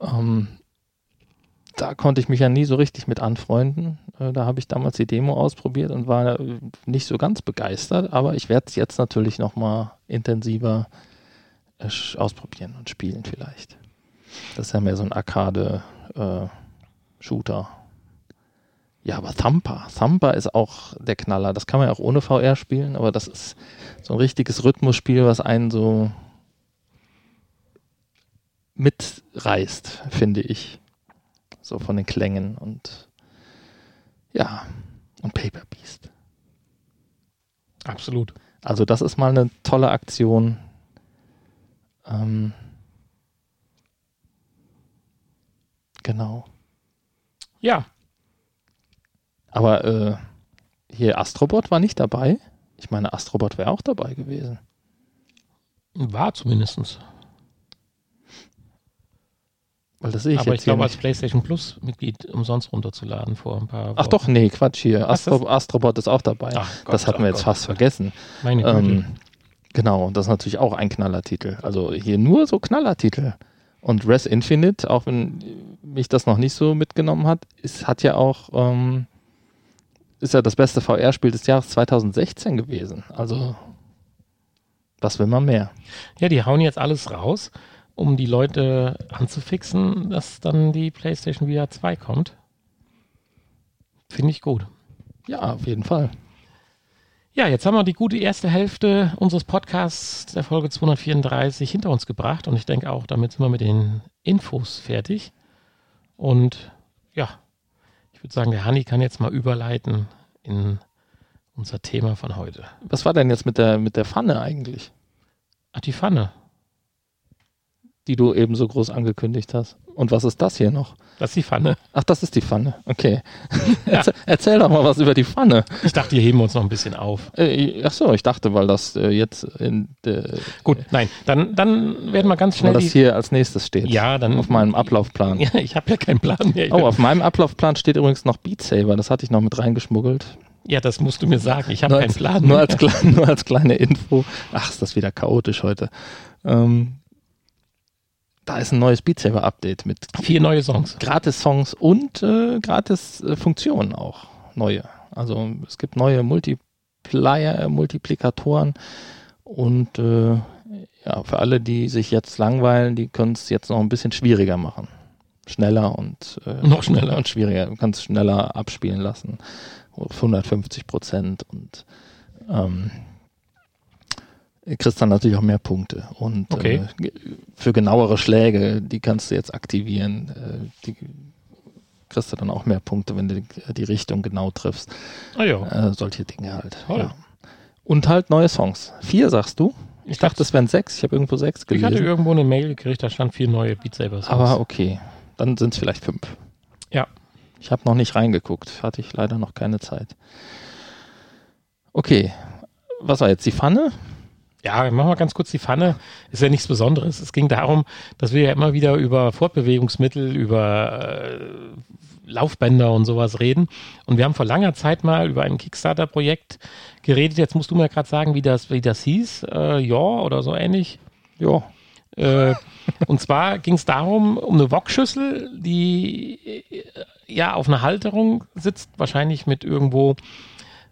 S1: Ähm, da konnte ich mich ja nie so richtig mit anfreunden. Äh, da habe ich damals die Demo ausprobiert und war äh, nicht so ganz begeistert, aber ich werde es jetzt natürlich nochmal intensiver äh, ausprobieren und spielen vielleicht. Das ist ja mehr so ein Arcade-Shooter. Ja, aber Thumper. Thumper ist auch der Knaller. Das kann man ja auch ohne VR spielen, aber das ist so ein richtiges Rhythmusspiel, was einen so mitreißt, finde ich. So von den Klängen und ja, und Paper Beast.
S3: Absolut.
S1: Also das ist mal eine tolle Aktion. Ähm, genau.
S3: Ja.
S1: Aber äh, hier Astrobot war nicht dabei. Ich meine, Astrobot wäre auch dabei gewesen.
S3: War zumindest.
S1: Weil das sehe ich
S3: Aber
S1: jetzt
S3: ich glaube, als. PlayStation Plus Mitglied umsonst runterzuladen vor ein paar
S1: Ach
S3: Wochen.
S1: doch, nee, Quatsch hier. Astro, Astrobot ist auch dabei.
S3: Ach Gott,
S1: das hatten wir
S3: oh
S1: jetzt
S3: Gott,
S1: fast
S3: Gott.
S1: vergessen.
S3: Meine Güte.
S1: Ähm, genau, das ist natürlich auch ein Knallertitel. Also hier nur so Knallertitel. Und Res Infinite, auch wenn mich das noch nicht so mitgenommen hat, ist, hat ja auch, ähm, ist ja das beste VR-Spiel des Jahres 2016 gewesen. Also, was will man mehr?
S3: Ja, die hauen jetzt alles raus, um die Leute anzufixen, dass dann die PlayStation VR 2 kommt. Finde ich gut.
S1: Ja, auf jeden Fall.
S3: Ja, jetzt haben wir die gute erste Hälfte unseres Podcasts der Folge 234 hinter uns gebracht und ich denke auch, damit sind wir mit den Infos fertig. Und ja, ich würde sagen, der Hanni kann jetzt mal überleiten in unser Thema von heute.
S1: Was war denn jetzt mit der, mit der Pfanne eigentlich,
S3: Ach, die Pfanne.
S1: Die du eben so groß angekündigt hast? Und was ist das hier noch?
S3: Das ist die Pfanne.
S1: Ach, das ist die Pfanne. Okay. Erzähl, erzähl doch mal was über die Pfanne.
S3: Ich dachte, hier heben wir uns noch ein bisschen auf.
S1: Äh, ach so, ich dachte, weil das äh, jetzt in der,
S3: Gut, nein, dann, dann werden wir ganz
S1: weil
S3: schnell
S1: das
S3: die,
S1: hier als nächstes steht.
S3: Ja, dann-
S1: auf meinem Ablaufplan.
S3: Ja, ich habe ja keinen Plan mehr.
S1: Oh, auf meinem Ablaufplan steht übrigens noch Beat Saber. Das hatte ich noch mit reingeschmuggelt.
S3: ja, das musst du mir sagen. Ich habe keinen Plan
S1: nur, als, nur als kleine Info. Ach, ist das wieder chaotisch heute. Ähm, da ist ein neues Beat Saber Update mit
S3: Vier neue Songs.
S1: Gratis-Songs und äh, Gratis-Funktionen auch. Neue. Also es gibt neue Multiplier, äh, Multiplikatoren und äh, ja, für alle, die sich jetzt langweilen, die können es jetzt noch ein bisschen schwieriger machen. Schneller und äh,
S3: Noch schneller.
S1: und schwieriger. Du kannst schneller abspielen lassen. Auf 150 Prozent und ähm, kriegst dann natürlich auch mehr Punkte. Und
S3: Okay.
S1: äh, für genauere Schläge, die kannst du jetzt aktivieren. Äh, die kriegst du dann auch mehr Punkte, wenn du die, Richtung genau triffst.
S3: Ah ja.
S1: Äh, solche Dinge halt.
S3: Toll.
S1: Ja. Und halt neue Songs. Vier, sagst du? Ich dachte,
S3: dachte-
S1: es wären sechs. Ich habe irgendwo sechs
S3: Ich hatte
S1: gelesen.
S3: irgendwo eine Mail gekriegt, da stand vier neue Beat Saber Songs.
S1: Aber okay, dann sind es vielleicht fünf.
S3: Ja.
S1: Ich habe noch nicht reingeguckt. Hatte ich leider noch keine Zeit. Okay. Was war jetzt die Pfanne?
S3: Ja, machen wir ganz kurz die Pfanne. Ist ja nichts Besonderes. Es ging darum, dass wir ja immer wieder über Fortbewegungsmittel, über äh, Laufbänder und sowas reden. Und wir haben vor langer Zeit mal über ein Kickstarter-Projekt geredet. Jetzt musst du mir gerade sagen, wie das, wie das hieß. Äh, ja, oder so ähnlich.
S1: Ja.
S3: Äh, und zwar ging es darum, um eine Wokschüssel, die äh, ja auf einer Halterung sitzt, wahrscheinlich mit irgendwo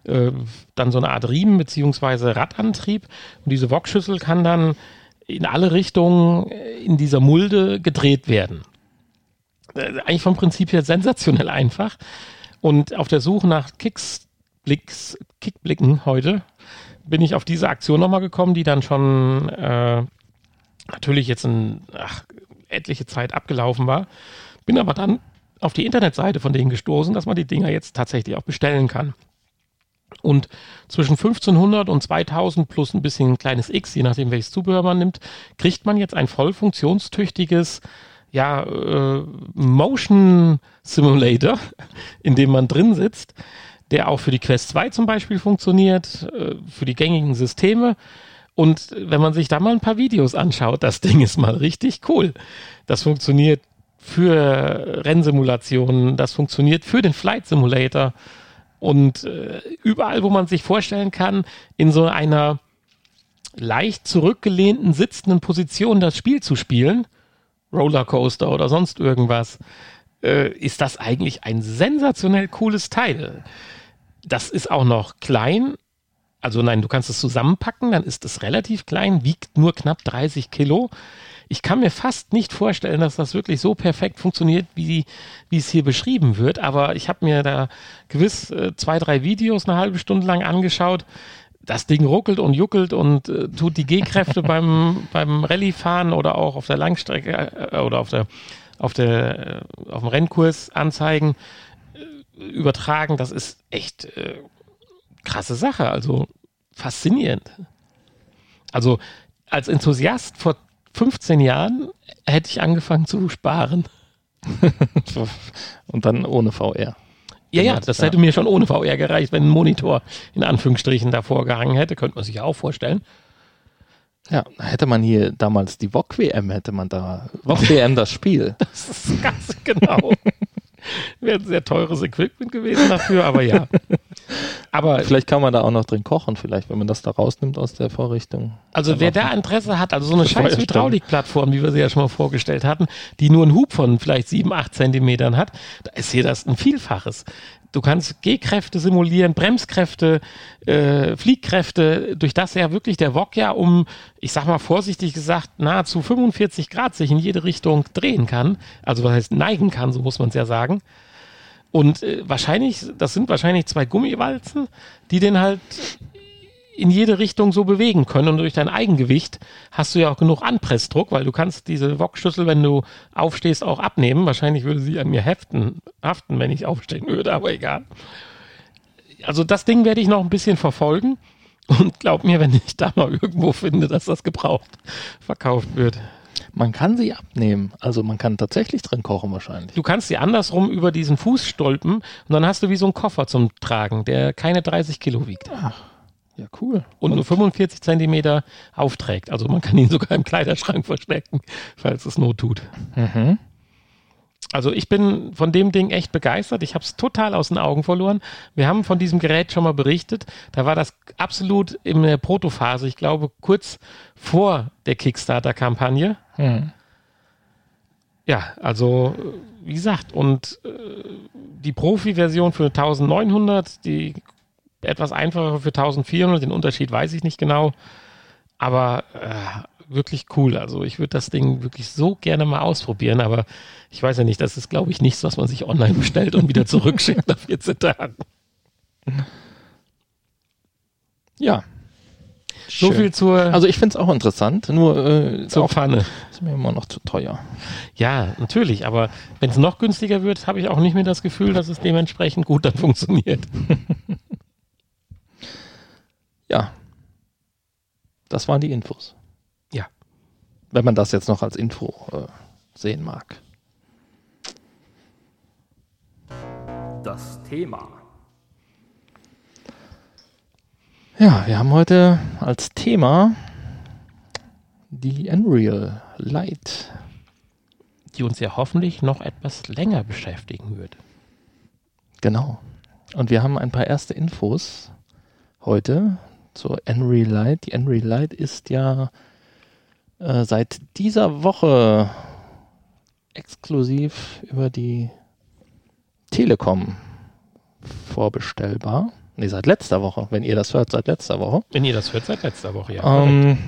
S3: äh, dann so eine Art Riemen beziehungsweise Radantrieb. Und diese Wokschüssel kann dann in alle Richtungen äh, in dieser Mulde gedreht werden. Äh, eigentlich vom Prinzip her sensationell einfach. Und auf der Suche nach Kicksblicks, Kickblicken heute bin ich auf diese Aktion nochmal gekommen, die dann schon äh, natürlich jetzt in ach, etliche Zeit abgelaufen war. Bin aber dann auf die Internetseite von denen gestoßen, dass man die Dinger jetzt tatsächlich auch bestellen kann. Und zwischen 1500 und 2000 plus ein bisschen ein kleines X, je nachdem welches Zubehör man nimmt, kriegt man jetzt ein voll funktionstüchtiges ja, äh, Motion Simulator, in dem man drin sitzt, der auch für die Quest 2 zum Beispiel funktioniert, äh, für die gängigen Systeme. Und wenn man sich da mal ein paar Videos anschaut, das Ding ist mal richtig cool. Das funktioniert für Rennsimulationen, das funktioniert für den Flight Simulator und äh, überall, wo man sich vorstellen kann, in so einer leicht zurückgelehnten, sitzenden Position das Spiel zu spielen, Rollercoaster oder sonst irgendwas, äh, ist das eigentlich ein sensationell cooles Teil. Das ist auch noch klein. Also nein, du kannst es zusammenpacken, dann ist es relativ klein, wiegt nur knapp 30 Kilo, ich kann mir fast nicht vorstellen, dass das wirklich so perfekt funktioniert, wie, wie es hier beschrieben wird. Aber ich habe mir da gewiss äh, zwei, drei Videos eine halbe Stunde lang angeschaut. Das Ding ruckelt und juckelt und äh, tut die G-Kräfte beim, beim Rallye-Fahren oder auch auf der Langstrecke äh, oder auf der auf der äh, auf dem Rennkurs anzeigen äh, übertragen. Das ist echt äh, krasse Sache. Also faszinierend. Also als Enthusiast vor 15 Jahren hätte ich angefangen zu sparen.
S1: Und dann ohne VR.
S3: Ja, ja, das hätte mir schon ohne VR gereicht, wenn ein Monitor in Anführungsstrichen davor gehangen hätte, könnte man sich ja auch vorstellen.
S1: Ja, hätte man hier damals die VOG WM, hätte man da VOG WM das Spiel.
S3: Das ist ganz genau. Wäre ein sehr teures Equipment gewesen dafür, aber ja.
S1: Aber vielleicht kann man da auch noch drin kochen, vielleicht, wenn man das da rausnimmt aus der Vorrichtung.
S3: Also wer da Interesse hat, also so eine scheiß Hydraulikplattform, wie wir sie ja schon mal vorgestellt hatten, die nur einen Hub von vielleicht sieben, acht Zentimetern hat, da ist hier das ein Vielfaches. Du kannst G-Kräfte simulieren, Bremskräfte, äh, Fliehkräfte, durch das ja wirklich der Wok ja um, ich sag mal vorsichtig gesagt, nahezu 45 Grad sich in jede Richtung drehen kann. Also was heißt neigen kann, so muss man es ja sagen. Und äh, wahrscheinlich, das sind wahrscheinlich zwei Gummiwalzen, die den halt in jede Richtung so bewegen können. Und durch dein Eigengewicht hast du ja auch genug Anpressdruck, weil du kannst diese Wokschüssel, wenn du aufstehst, auch abnehmen. Wahrscheinlich würde sie an mir heften, haften, wenn ich aufstehen würde, aber egal. Also das Ding werde ich noch ein bisschen verfolgen. Und glaub mir, wenn ich da mal irgendwo finde, dass das gebraucht verkauft wird.
S1: Man kann sie abnehmen. Also man kann tatsächlich drin kochen wahrscheinlich.
S3: Du kannst sie andersrum über diesen Fuß stolpen und dann hast du wie so einen Koffer zum Tragen, der keine 30 Kilo wiegt.
S1: Ach. Ja, cool.
S3: Und, und nur 45 Zentimeter aufträgt. Also man kann ihn sogar im Kleiderschrank verstecken, falls es Not tut. Mhm. Also ich bin von dem Ding echt begeistert. Ich habe es total aus den Augen verloren. Wir haben von diesem Gerät schon mal berichtet. Da war das absolut in der Protophase. Ich glaube, kurz vor der Kickstarter-Kampagne. Mhm. Ja, also wie gesagt, und äh, die Profi-Version für 1900, die etwas einfacher für 1400. Den Unterschied weiß ich nicht genau. Aber äh, wirklich cool. Also ich würde das Ding wirklich so gerne mal ausprobieren, aber ich weiß ja nicht, das ist, glaube ich, nichts, was man sich online bestellt und wieder zurückschickt nach 14 Tagen.
S1: Ja.
S3: So viel zur.
S1: Also ich finde es auch interessant, nur äh,
S3: zur Pfanne.
S1: Ist mir immer noch zu teuer.
S3: Ja, natürlich, aber wenn es noch günstiger wird, habe ich auch nicht mehr das Gefühl, dass es dementsprechend gut dann funktioniert.
S1: Ja. Das waren die Infos.
S3: Ja.
S1: Wenn man das jetzt noch als Info äh, sehen mag.
S2: Das Thema.
S1: Ja, wir haben heute als Thema die Unreal Light.
S3: Die uns ja hoffentlich noch etwas länger beschäftigen wird.
S1: Genau. Und wir haben ein paar erste Infos heute zur Unreal Light. Die Unreal Light ist ja äh, seit dieser Woche exklusiv über die Telekom vorbestellbar. Nee, seit letzter Woche. Wenn ihr das hört, seit letzter Woche.
S3: Wenn ihr das hört, seit letzter Woche, ja. Ähm,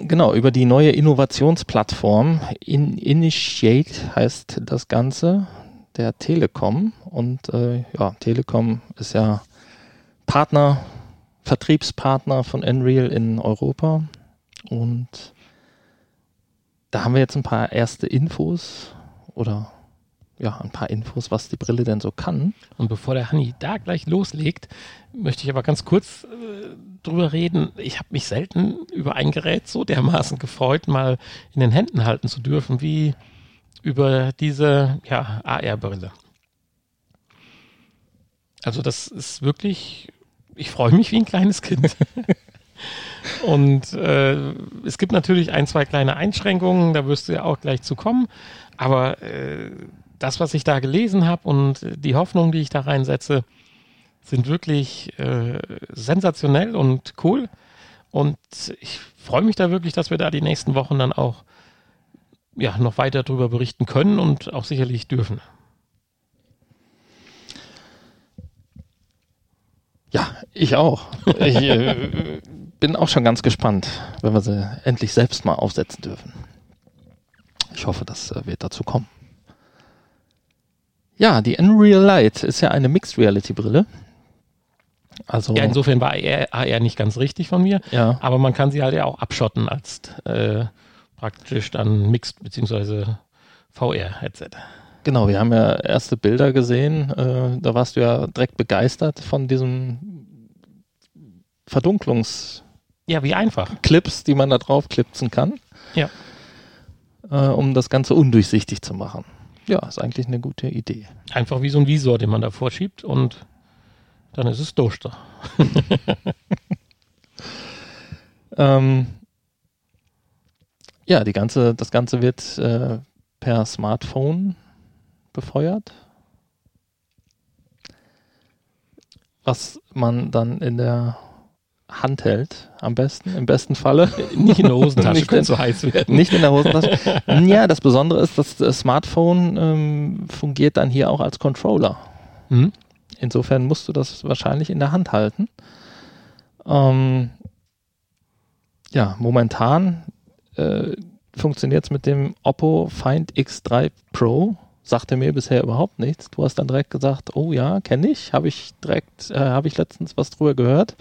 S1: genau, über die neue Innovationsplattform. In Initiate heißt das Ganze der Telekom. Und äh, ja, Telekom ist ja Partner Vertriebspartner von Unreal in Europa. Und da haben wir jetzt ein paar erste Infos oder ja, ein paar Infos, was die Brille denn so kann.
S3: Und bevor der Hanni da gleich loslegt, möchte ich aber ganz kurz äh, drüber reden. Ich habe mich selten über ein Gerät so dermaßen gefreut, mal in den Händen halten zu dürfen, wie über diese ja, AR-Brille. Also das ist wirklich ich freue mich wie ein kleines Kind. Und äh, es gibt natürlich ein, zwei kleine Einschränkungen, da wirst du ja auch gleich zu kommen. Aber äh, das, was ich da gelesen habe und die Hoffnung, die ich da reinsetze, sind wirklich äh, sensationell und cool. Und ich freue mich da wirklich, dass wir da die nächsten Wochen dann auch ja, noch weiter darüber berichten können und auch sicherlich dürfen.
S1: Ja, Ich auch. Ich äh, bin auch schon ganz gespannt, wenn wir sie endlich selbst mal aufsetzen dürfen. Ich hoffe, das äh, wird dazu kommen. Ja, die Unreal Light ist ja eine Mixed Reality Brille.
S3: Also ja, insofern war AR nicht ganz richtig von mir, ja. aber man kann sie halt ja auch abschotten als äh, praktisch dann Mixed bzw. VR-Headset.
S1: Genau, wir haben ja erste Bilder gesehen. Äh, da warst du ja direkt begeistert von diesem Verdunklungs-
S3: ja, wie einfach.
S1: Clips, die man da drauf klipsen kann.
S3: Ja.
S1: Äh, um das Ganze undurchsichtig zu machen. Ja, ist eigentlich eine gute Idee.
S3: Einfach wie so ein Visor, den man da vorschiebt und dann ist es durch da.
S1: ähm, ja, die ganze, das Ganze wird äh, per Smartphone befeuert. Was man dann in der Hand hält, am besten, im besten Falle.
S3: Nicht in der Hosentasche, könnte so heiß werden.
S1: Nicht in der Hosentasche. ja, das Besondere ist, dass das Smartphone ähm, fungiert dann hier auch als Controller. Mhm. Insofern musst du das wahrscheinlich in der Hand halten. Ähm, ja, momentan äh, funktioniert es mit dem Oppo Find X3 Pro. Sagte mir bisher überhaupt nichts. Du hast dann direkt gesagt, oh ja, kenne ich, habe ich direkt, äh, habe ich letztens was drüber gehört.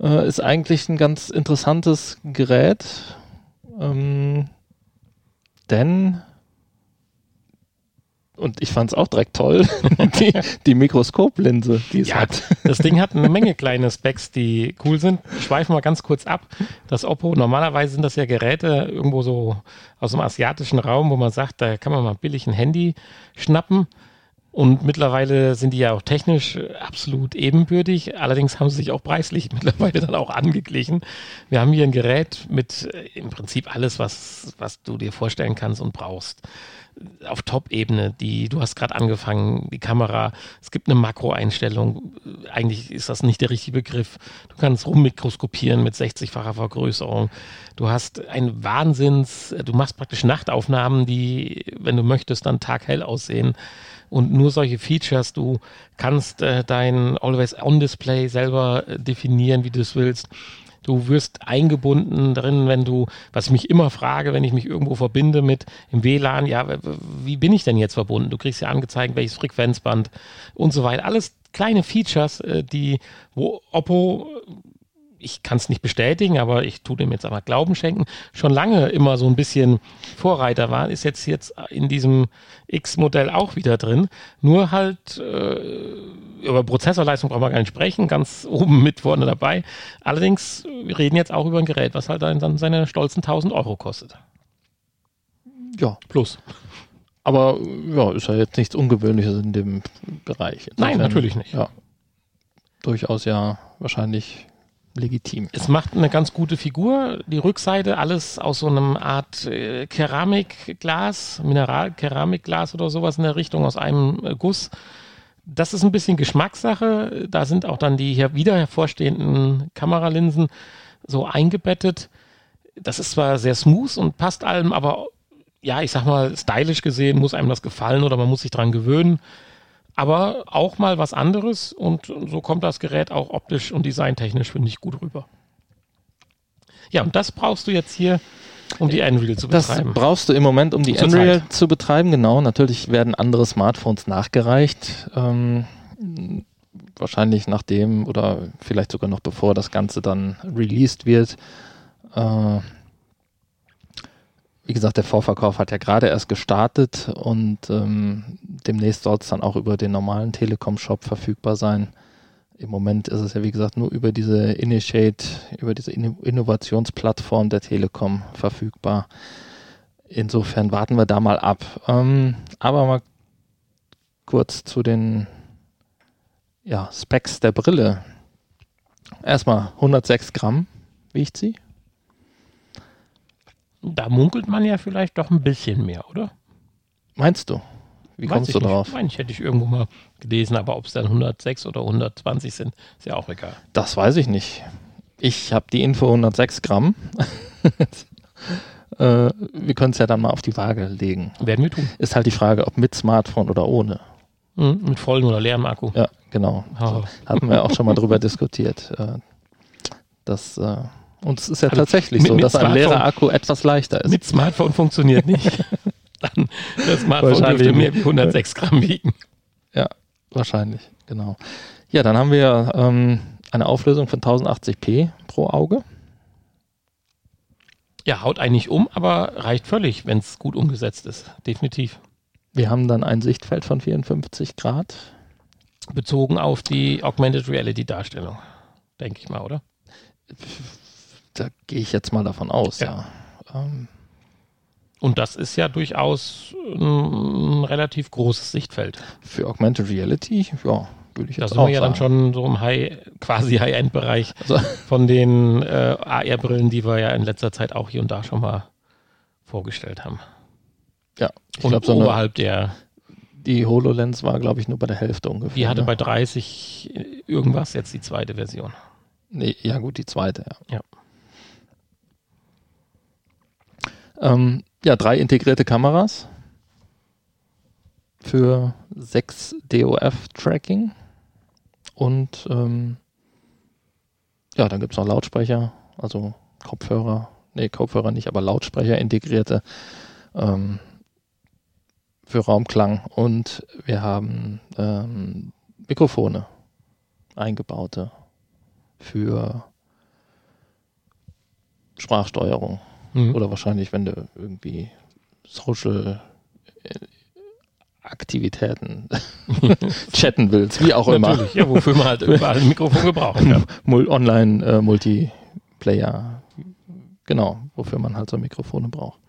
S1: Äh, ist eigentlich ein ganz interessantes Gerät, ähm, denn und ich fand es auch direkt toll, die, die Mikroskoplinse, die es ja, hat.
S3: Das Ding hat eine Menge kleine Specs, die cool sind. Ich schweife mal ganz kurz ab. Das Oppo, normalerweise sind das ja Geräte irgendwo so aus dem asiatischen Raum, wo man sagt, da kann man mal billig ein Handy schnappen. Und mittlerweile sind die ja auch technisch absolut ebenbürtig. Allerdings haben sie sich auch preislich mittlerweile dann auch angeglichen. Wir haben hier ein Gerät mit äh, im Prinzip alles, was, was du dir vorstellen kannst und brauchst. Auf Top-Ebene, die, du hast gerade angefangen, die Kamera, es gibt eine Makroeinstellung. Eigentlich ist das nicht der richtige Begriff. Du kannst rummikroskopieren mit 60-facher Vergrößerung. Du hast ein Wahnsinns, du machst praktisch Nachtaufnahmen, die, wenn du möchtest, dann taghell aussehen und nur solche Features. Du kannst äh, dein Always-On-Display selber äh, definieren, wie du es willst. Du wirst eingebunden drin, wenn du, was ich mich immer frage, wenn ich mich irgendwo verbinde mit im WLAN, ja, wie bin ich denn jetzt verbunden? Du kriegst ja angezeigt, welches Frequenzband und so weiter. Alles kleine Features, äh, die, wo Oppo ich kann es nicht bestätigen, aber ich tue dem jetzt aber Glauben schenken, schon lange immer so ein bisschen Vorreiter war, ist jetzt jetzt in diesem X-Modell auch wieder drin. Nur halt äh, über Prozessorleistung brauchen wir gar nicht sprechen, ganz oben mit vorne dabei. Allerdings, wir reden jetzt auch über ein Gerät, was halt dann seine stolzen 1000 Euro kostet.
S1: Ja. Plus. Aber ja, ist ja jetzt nichts Ungewöhnliches in dem Bereich.
S3: Insofern, Nein, natürlich nicht.
S1: Ja. Durchaus ja wahrscheinlich legitim.
S3: Es macht eine ganz gute Figur. Die Rückseite, alles aus so einem Art äh, Keramikglas, Mineralkeramikglas oder sowas in der Richtung, aus einem äh, Guss. Das ist ein bisschen Geschmackssache. Da sind auch dann die hier wieder hervorstehenden Kameralinsen so eingebettet. Das ist zwar sehr smooth und passt allem, aber ja, ich sag mal, stylisch gesehen muss einem das gefallen oder man muss sich dran gewöhnen aber auch mal was anderes und so kommt das Gerät auch optisch und designtechnisch, finde ich, gut rüber. Ja, und das brauchst du jetzt hier, um die Unreal zu betreiben.
S1: Das brauchst du im Moment, um die Zur Unreal Zeit. zu betreiben, genau. Natürlich werden andere Smartphones nachgereicht. Ähm, wahrscheinlich nachdem oder vielleicht sogar noch bevor das Ganze dann released wird. Äh, wie gesagt, der Vorverkauf hat ja gerade erst gestartet und ähm, demnächst soll es dann auch über den normalen Telekom-Shop verfügbar sein. Im Moment ist es ja, wie gesagt, nur über diese Initiate, über diese Innovationsplattform der Telekom verfügbar. Insofern warten wir da mal ab. Ähm, aber mal kurz zu den ja, Specs der Brille. Erstmal 106 Gramm wiegt sie.
S3: Da munkelt man ja vielleicht doch ein bisschen mehr, oder?
S1: Meinst du? Wie Weiß kommst du
S3: nicht.
S1: drauf?
S3: Meine ich, hätte ich irgendwo mal gelesen, aber ob es dann 106 oder 120 sind, ist ja auch egal.
S1: Das weiß ich nicht. Ich habe die Info 106 Gramm. äh, wir können es ja dann mal auf die Waage legen.
S3: Werden wir tun.
S1: Ist halt die Frage, ob mit Smartphone oder ohne.
S3: Mhm, mit vollem oder leerem Akku.
S1: Ja, genau.
S3: Oh.
S1: Hatten wir auch schon mal drüber diskutiert. Äh, das, äh, und es ist ja
S3: Also
S1: tatsächlich
S3: mit-
S1: so,
S3: mit
S1: dass ein leerer
S3: Smartphone-
S1: Akku etwas leichter ist.
S3: Mit Smartphone funktioniert nicht. Dann das Smartphone dürfte mehr wie 106 Gramm wiegen.
S1: Ja, wahrscheinlich, genau. Ja, dann haben wir ähm, eine Auflösung von 1080p pro Auge.
S3: Ja, haut eigentlich um, aber reicht völlig, wenn es gut umgesetzt ist. Definitiv.
S1: Wir haben dann ein Sichtfeld von 54 Grad.
S3: Bezogen auf die Augmented Reality Darstellung. Denke ich mal, oder?
S1: Da gehe ich jetzt mal davon aus, ja.
S3: Ja.
S1: Ähm,
S3: Und das ist ja durchaus ein relativ großes Sichtfeld.
S1: für Augmented Reality, ja, würde ich
S3: Da
S1: jetzt
S3: sind
S1: auch
S3: wir ja dann
S1: sagen.
S3: schon so im High, quasi High-End-Bereich
S1: Also,
S3: von den äh, AR-Brillen, die wir ja in letzter Zeit auch hier und da schon mal vorgestellt haben.
S1: ja, ich
S3: und
S1: glaube, so
S3: oberhalb der,
S1: die HoloLens war, glaube ich, nur bei der Hälfte ungefähr.
S3: die hatte
S1: ne?
S3: bei 30 irgendwas jetzt die zweite Version.
S1: Nee, ja gut, die zweite, ja.
S3: Ja.
S1: Ähm, ja, drei integrierte Kameras für 6 DOF-Tracking und ähm, ja, dann gibt es noch Lautsprecher, also Kopfhörer, nee, Kopfhörer nicht, aber Lautsprecher integrierte ähm, für Raumklang und wir haben ähm, Mikrofone eingebaute für Sprachsteuerung.
S3: Mhm.
S1: Oder wahrscheinlich, wenn du irgendwie Social äh, Aktivitäten chatten willst, wie auch immer.
S3: Natürlich, ja, wofür man halt überall ein Mikrofon gebrauchen kann.
S1: Online äh, Multiplayer. Genau, wofür man halt so Mikrofone braucht.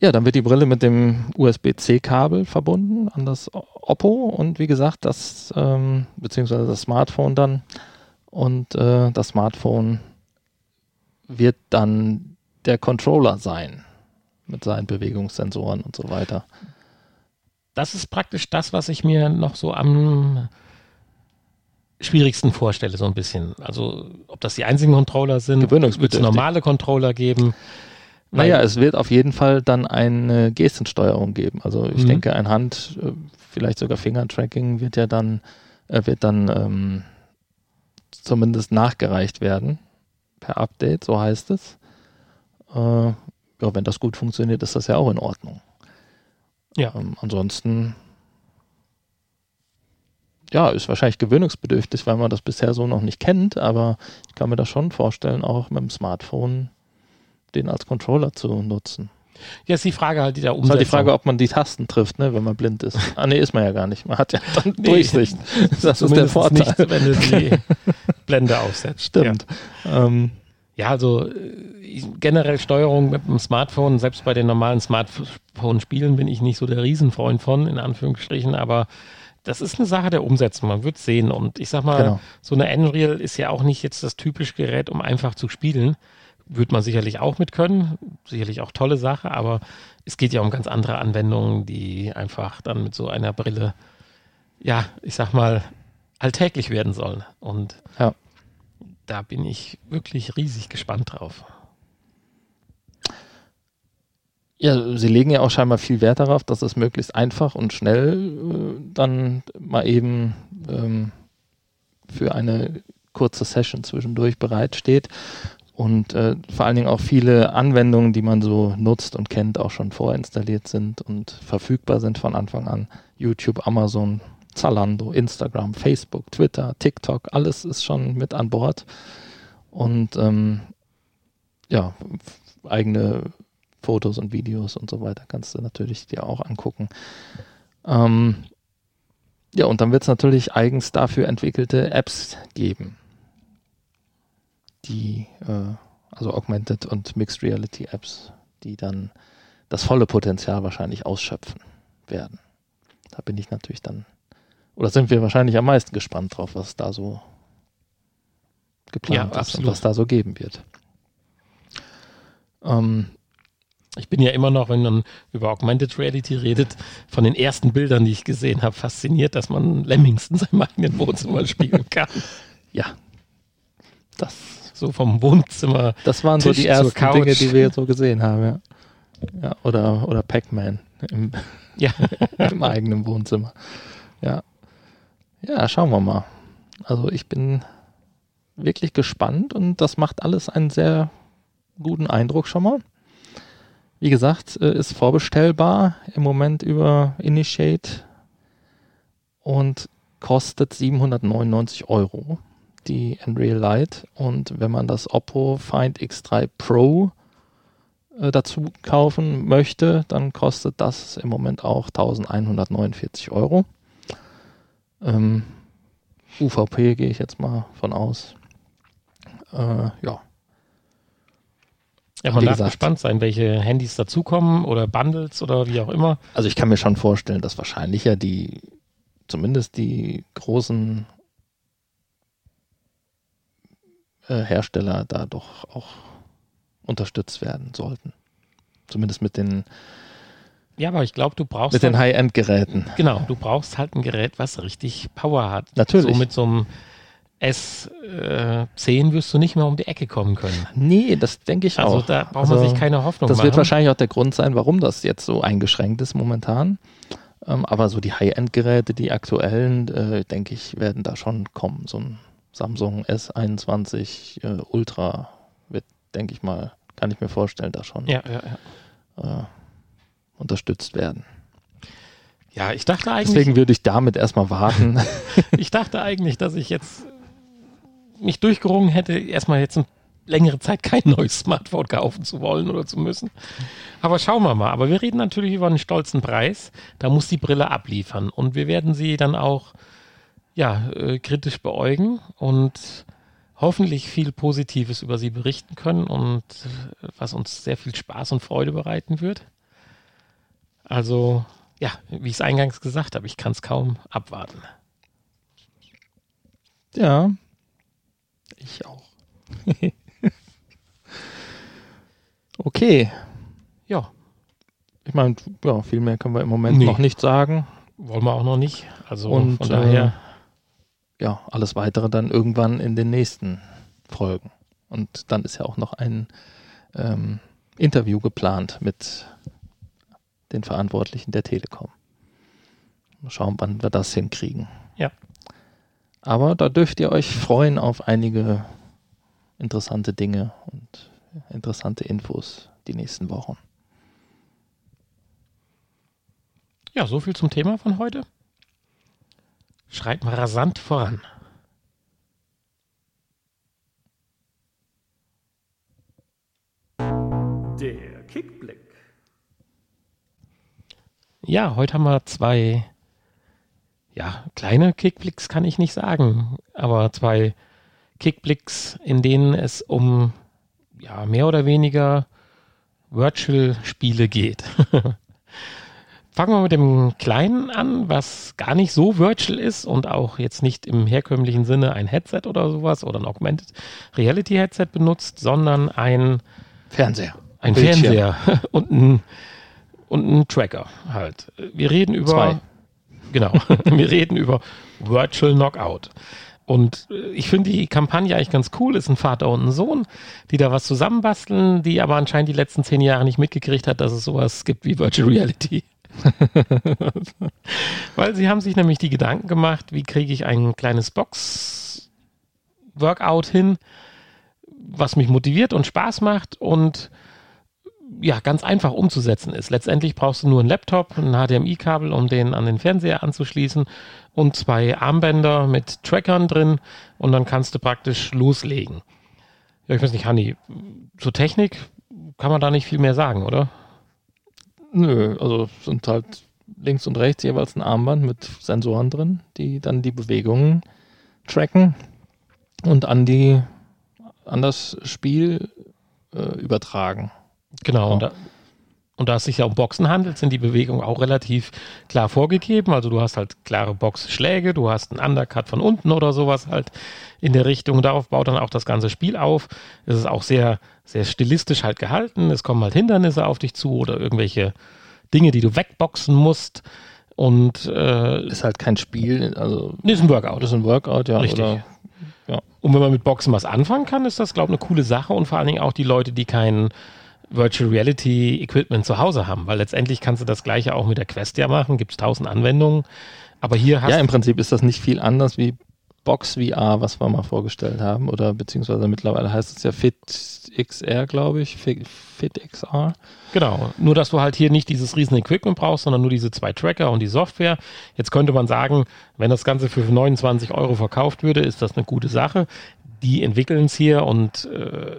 S1: Ja, dann wird die Brille mit dem USB-C-Kabel verbunden an das Oppo und wie gesagt, das, ähm, beziehungsweise das Smartphone dann. Und äh, das Smartphone wird dann der Controller sein mit seinen Bewegungssensoren und so weiter.
S3: Das ist praktisch das, was ich mir noch so am schwierigsten vorstelle, so ein bisschen. Also, ob das die einzigen Controller sind, wird es normale Controller geben.
S1: Naja, es wird auf jeden Fall dann eine Gestensteuerung geben. Also ich
S3: Mhm.
S1: denke, ein Hand, äh, vielleicht sogar Fingertracking wird ja dann, äh, wird dann ähm, zumindest nachgereicht werden per Update, so heißt es. Äh, ja, wenn das gut funktioniert, ist das ja auch in Ordnung.
S3: Ja.
S1: Ähm, ansonsten, ja, ist wahrscheinlich gewöhnungsbedürftig, weil man das bisher so noch nicht kennt, aber ich kann mir das schon vorstellen, auch mit dem Smartphone den als Controller zu nutzen.
S3: Ja, ist die Frage halt, die da
S1: Ist halt die Frage, ob man die Tasten trifft, ne, wenn man blind ist. Ah, nee, ist man ja gar nicht. Man hat ja dann
S3: Nee.
S1: Durchsicht. Das ist der Vorteil.
S3: Nicht, wenn du die Blende aufsetzt.
S1: Stimmt. Ähm,
S3: Ja, also äh, generell Steuerung mit dem Smartphone, selbst bei den normalen Smartphone-Spielen bin ich nicht so der Riesenfreund von, in Anführungsstrichen, aber das ist eine Sache der Umsetzung, man wird sehen. Und ich sag mal,
S1: Genau.
S3: so eine Unreal ist ja auch nicht jetzt das typische Gerät, um einfach zu spielen. Wird man sicherlich auch mit können, sicherlich auch tolle Sache, aber es geht ja um ganz andere Anwendungen, die einfach dann mit so einer Brille, ja, ich sag mal, alltäglich werden sollen. Und
S1: Ja.
S3: da bin ich wirklich riesig gespannt drauf.
S1: ja, sie legen ja auch scheinbar viel Wert darauf, dass es möglichst einfach und schnell äh, dann mal eben ähm, für eine kurze Session zwischendurch bereitsteht. Und äh, vor allen Dingen auch viele Anwendungen, die man so nutzt und kennt, auch schon vorinstalliert sind und verfügbar sind von Anfang an. YouTube, Amazon, Zalando, Instagram, Facebook, Twitter, TikTok, alles ist schon mit an Bord. Und ähm, ja, eigene Fotos und Videos und so weiter kannst du natürlich dir auch angucken. Ähm, ja, und dann wird es natürlich eigens dafür entwickelte Apps geben, die, äh, also Augmented und Mixed Reality Apps, die dann das volle Potenzial wahrscheinlich ausschöpfen werden. Da bin ich natürlich dann, oder sind wir wahrscheinlich am meisten gespannt drauf, was da so geplant
S3: Ja,
S1: ist und was da so geben wird. Ähm,
S3: Ich bin ja immer noch, wenn man über Augmented Reality redet, von den ersten Bildern, die ich gesehen habe, fasziniert, dass man Lemmings in seinem eigenen Wohnzimmer spielen kann.
S1: ja, das
S3: So vom Wohnzimmer.
S1: Das waren so
S3: Tisch
S1: die
S3: zur
S1: ersten
S3: Couch.
S1: Dinge, die wir so gesehen haben, ja. ja oder, oder Pac-Man im,
S3: Ja.
S1: Im eigenen Wohnzimmer. Ja. Ja, schauen wir mal. Also ich bin wirklich gespannt und das macht alles einen sehr guten Eindruck schon mal. Wie gesagt, äh, ist vorbestellbar im Moment über Initiate und kostet 799 Euro die Unreal Light und wenn man das Oppo Find X3 Pro äh, dazu kaufen möchte, dann kostet das im Moment auch 1149 Euro. Ähm, UVP gehe ich jetzt mal von aus. Äh, ja.
S3: Ja, man darf
S1: gesagt.
S3: gespannt sein, welche Handys dazukommen oder Bundles oder wie auch immer.
S1: Also ich kann mir schon vorstellen, dass wahrscheinlich ja die, zumindest die großen äh, Hersteller da doch auch unterstützt werden sollten. Zumindest mit den,
S3: Ja, aber ich glaube, du brauchst
S1: mit den
S3: halt,
S1: High-End-Geräten.
S3: genau, du brauchst halt ein Gerät, was richtig Power hat.
S1: Natürlich.
S3: So mit so einem S10 wirst du nicht mehr um die Ecke kommen können.
S1: Nee, das denke ich
S3: Also
S1: auch.
S3: da braucht man
S1: Also,
S3: sich keine Hoffnung
S1: Das
S3: machen.
S1: wird wahrscheinlich auch der Grund sein, warum das jetzt so eingeschränkt ist momentan. Ähm, aber so die High-End-Geräte, die aktuellen, äh, denke ich, werden da schon kommen. So ein Samsung S21 äh, Ultra wird, denke ich mal, kann ich mir vorstellen, da schon
S3: ja, ja, ja.
S1: Unterstützt werden.
S3: ja, ich dachte eigentlich,
S1: Deswegen würde ich damit erstmal warten.
S3: ich dachte eigentlich, dass ich jetzt mich durchgerungen hätte, erstmal jetzt eine längere Zeit kein neues Smartphone kaufen zu wollen oder zu müssen. Aber schauen wir mal. Aber wir reden natürlich über einen stolzen Preis. Da muss die Brille abliefern. Und wir werden sie dann auch ja, äh, kritisch beäugen und hoffentlich viel Positives über sie berichten können und äh, was uns sehr viel Spaß und Freude bereiten wird. Also, ja, wie ich es eingangs gesagt habe, ich kann es kaum abwarten.
S1: ja, ich auch. okay.
S3: Ja,
S1: Ich meine, ja, viel mehr können wir im Moment
S3: Nee.
S1: noch nicht sagen.
S3: wollen wir auch noch nicht. Also
S1: Und,
S3: von daher,
S1: ja, alles weitere dann irgendwann in den nächsten Folgen. Und dann ist ja auch noch ein ähm, Interview geplant mit den Verantwortlichen der Telekom. Mal schauen, wann wir das hinkriegen.
S3: Ja.
S1: Aber da dürft ihr euch freuen auf einige interessante Dinge und interessante Infos die nächsten Wochen.
S3: ja, so viel zum Thema von heute. Schreit mal rasant voran.
S2: Der Kickblick.
S3: Ja, heute haben wir zwei, ja, kleine Kickblicks kann ich nicht sagen, aber zwei Kickblicks, in denen es um, ja, mehr oder weniger Virtual-Spiele geht. Fangen wir mit dem Kleinen an, was gar nicht so virtual ist und auch jetzt nicht im herkömmlichen Sinne ein Headset oder sowas oder ein Augmented Reality Headset benutzt, sondern ein
S1: Fernseher.
S3: ein
S1: Bildschirm.
S3: Fernseher und ein, und ein Tracker halt. Wir reden über.
S1: Zwei.
S3: Genau. Wir reden über Virtual Knockout. Und äh, ich finde die Kampagne eigentlich ganz cool. Ist ein Vater und ein Sohn, die da was zusammenbasteln, die aber anscheinend die letzten zehn Jahre nicht mitgekriegt hat, dass es sowas gibt wie Virtual Reality. Weil sie haben sich nämlich die Gedanken gemacht, wie kriege ich ein kleines Box-Workout hin, was mich motiviert und Spaß macht und ja, ganz einfach umzusetzen ist. Letztendlich brauchst du nur einen Laptop, ein HDMI-Kabel, um den an den Fernseher anzuschließen und zwei Armbänder mit Trackern drin und dann kannst du praktisch loslegen. Ja, ich weiß nicht, Hanni, zur Technik kann man da nicht viel mehr sagen, oder?
S1: Nö, also sind halt links und rechts jeweils ein Armband mit Sensoren drin, die dann die Bewegungen tracken und an die an das Spiel äh, übertragen.
S3: Genau.
S1: Ja.
S3: Und, da, und da es sich ja um Boxen handelt, sind die Bewegungen auch relativ klar vorgegeben. Also du hast halt klare Boxschläge, du hast einen Undercut von unten oder sowas halt in der Richtung. Darauf baut dann auch das ganze Spiel auf. Es ist auch sehr, sehr stilistisch halt gehalten. Es kommen halt Hindernisse auf dich zu oder irgendwelche Dinge, die du wegboxen musst. Und äh,
S1: Ist halt kein Spiel, also
S3: nee, ist ein Workout.
S1: ist ein Workout, ja.
S3: Richtig.
S1: Oder,
S3: Und wenn man mit Boxen was anfangen kann, ist das, glaube ich, eine coole Sache. Und vor allen Dingen auch die Leute, die keinen Virtual Reality Equipment zu Hause haben, weil letztendlich kannst du das gleiche auch mit der Quest ja machen, gibt es tausend Anwendungen. Aber hier hast
S1: Ja, im Prinzip ist das nicht viel anders wie Box VR, was wir mal vorgestellt haben, oder beziehungsweise mittlerweile heißt es ja Fit XR, glaube ich, Fit, Fit XR.
S3: Genau, nur dass du halt hier nicht dieses riesen Equipment brauchst, sondern nur diese zwei Tracker und die Software. Jetzt könnte man sagen, wenn das Ganze für 29 Euro verkauft würde, ist das eine gute Sache. Die entwickeln es hier und äh,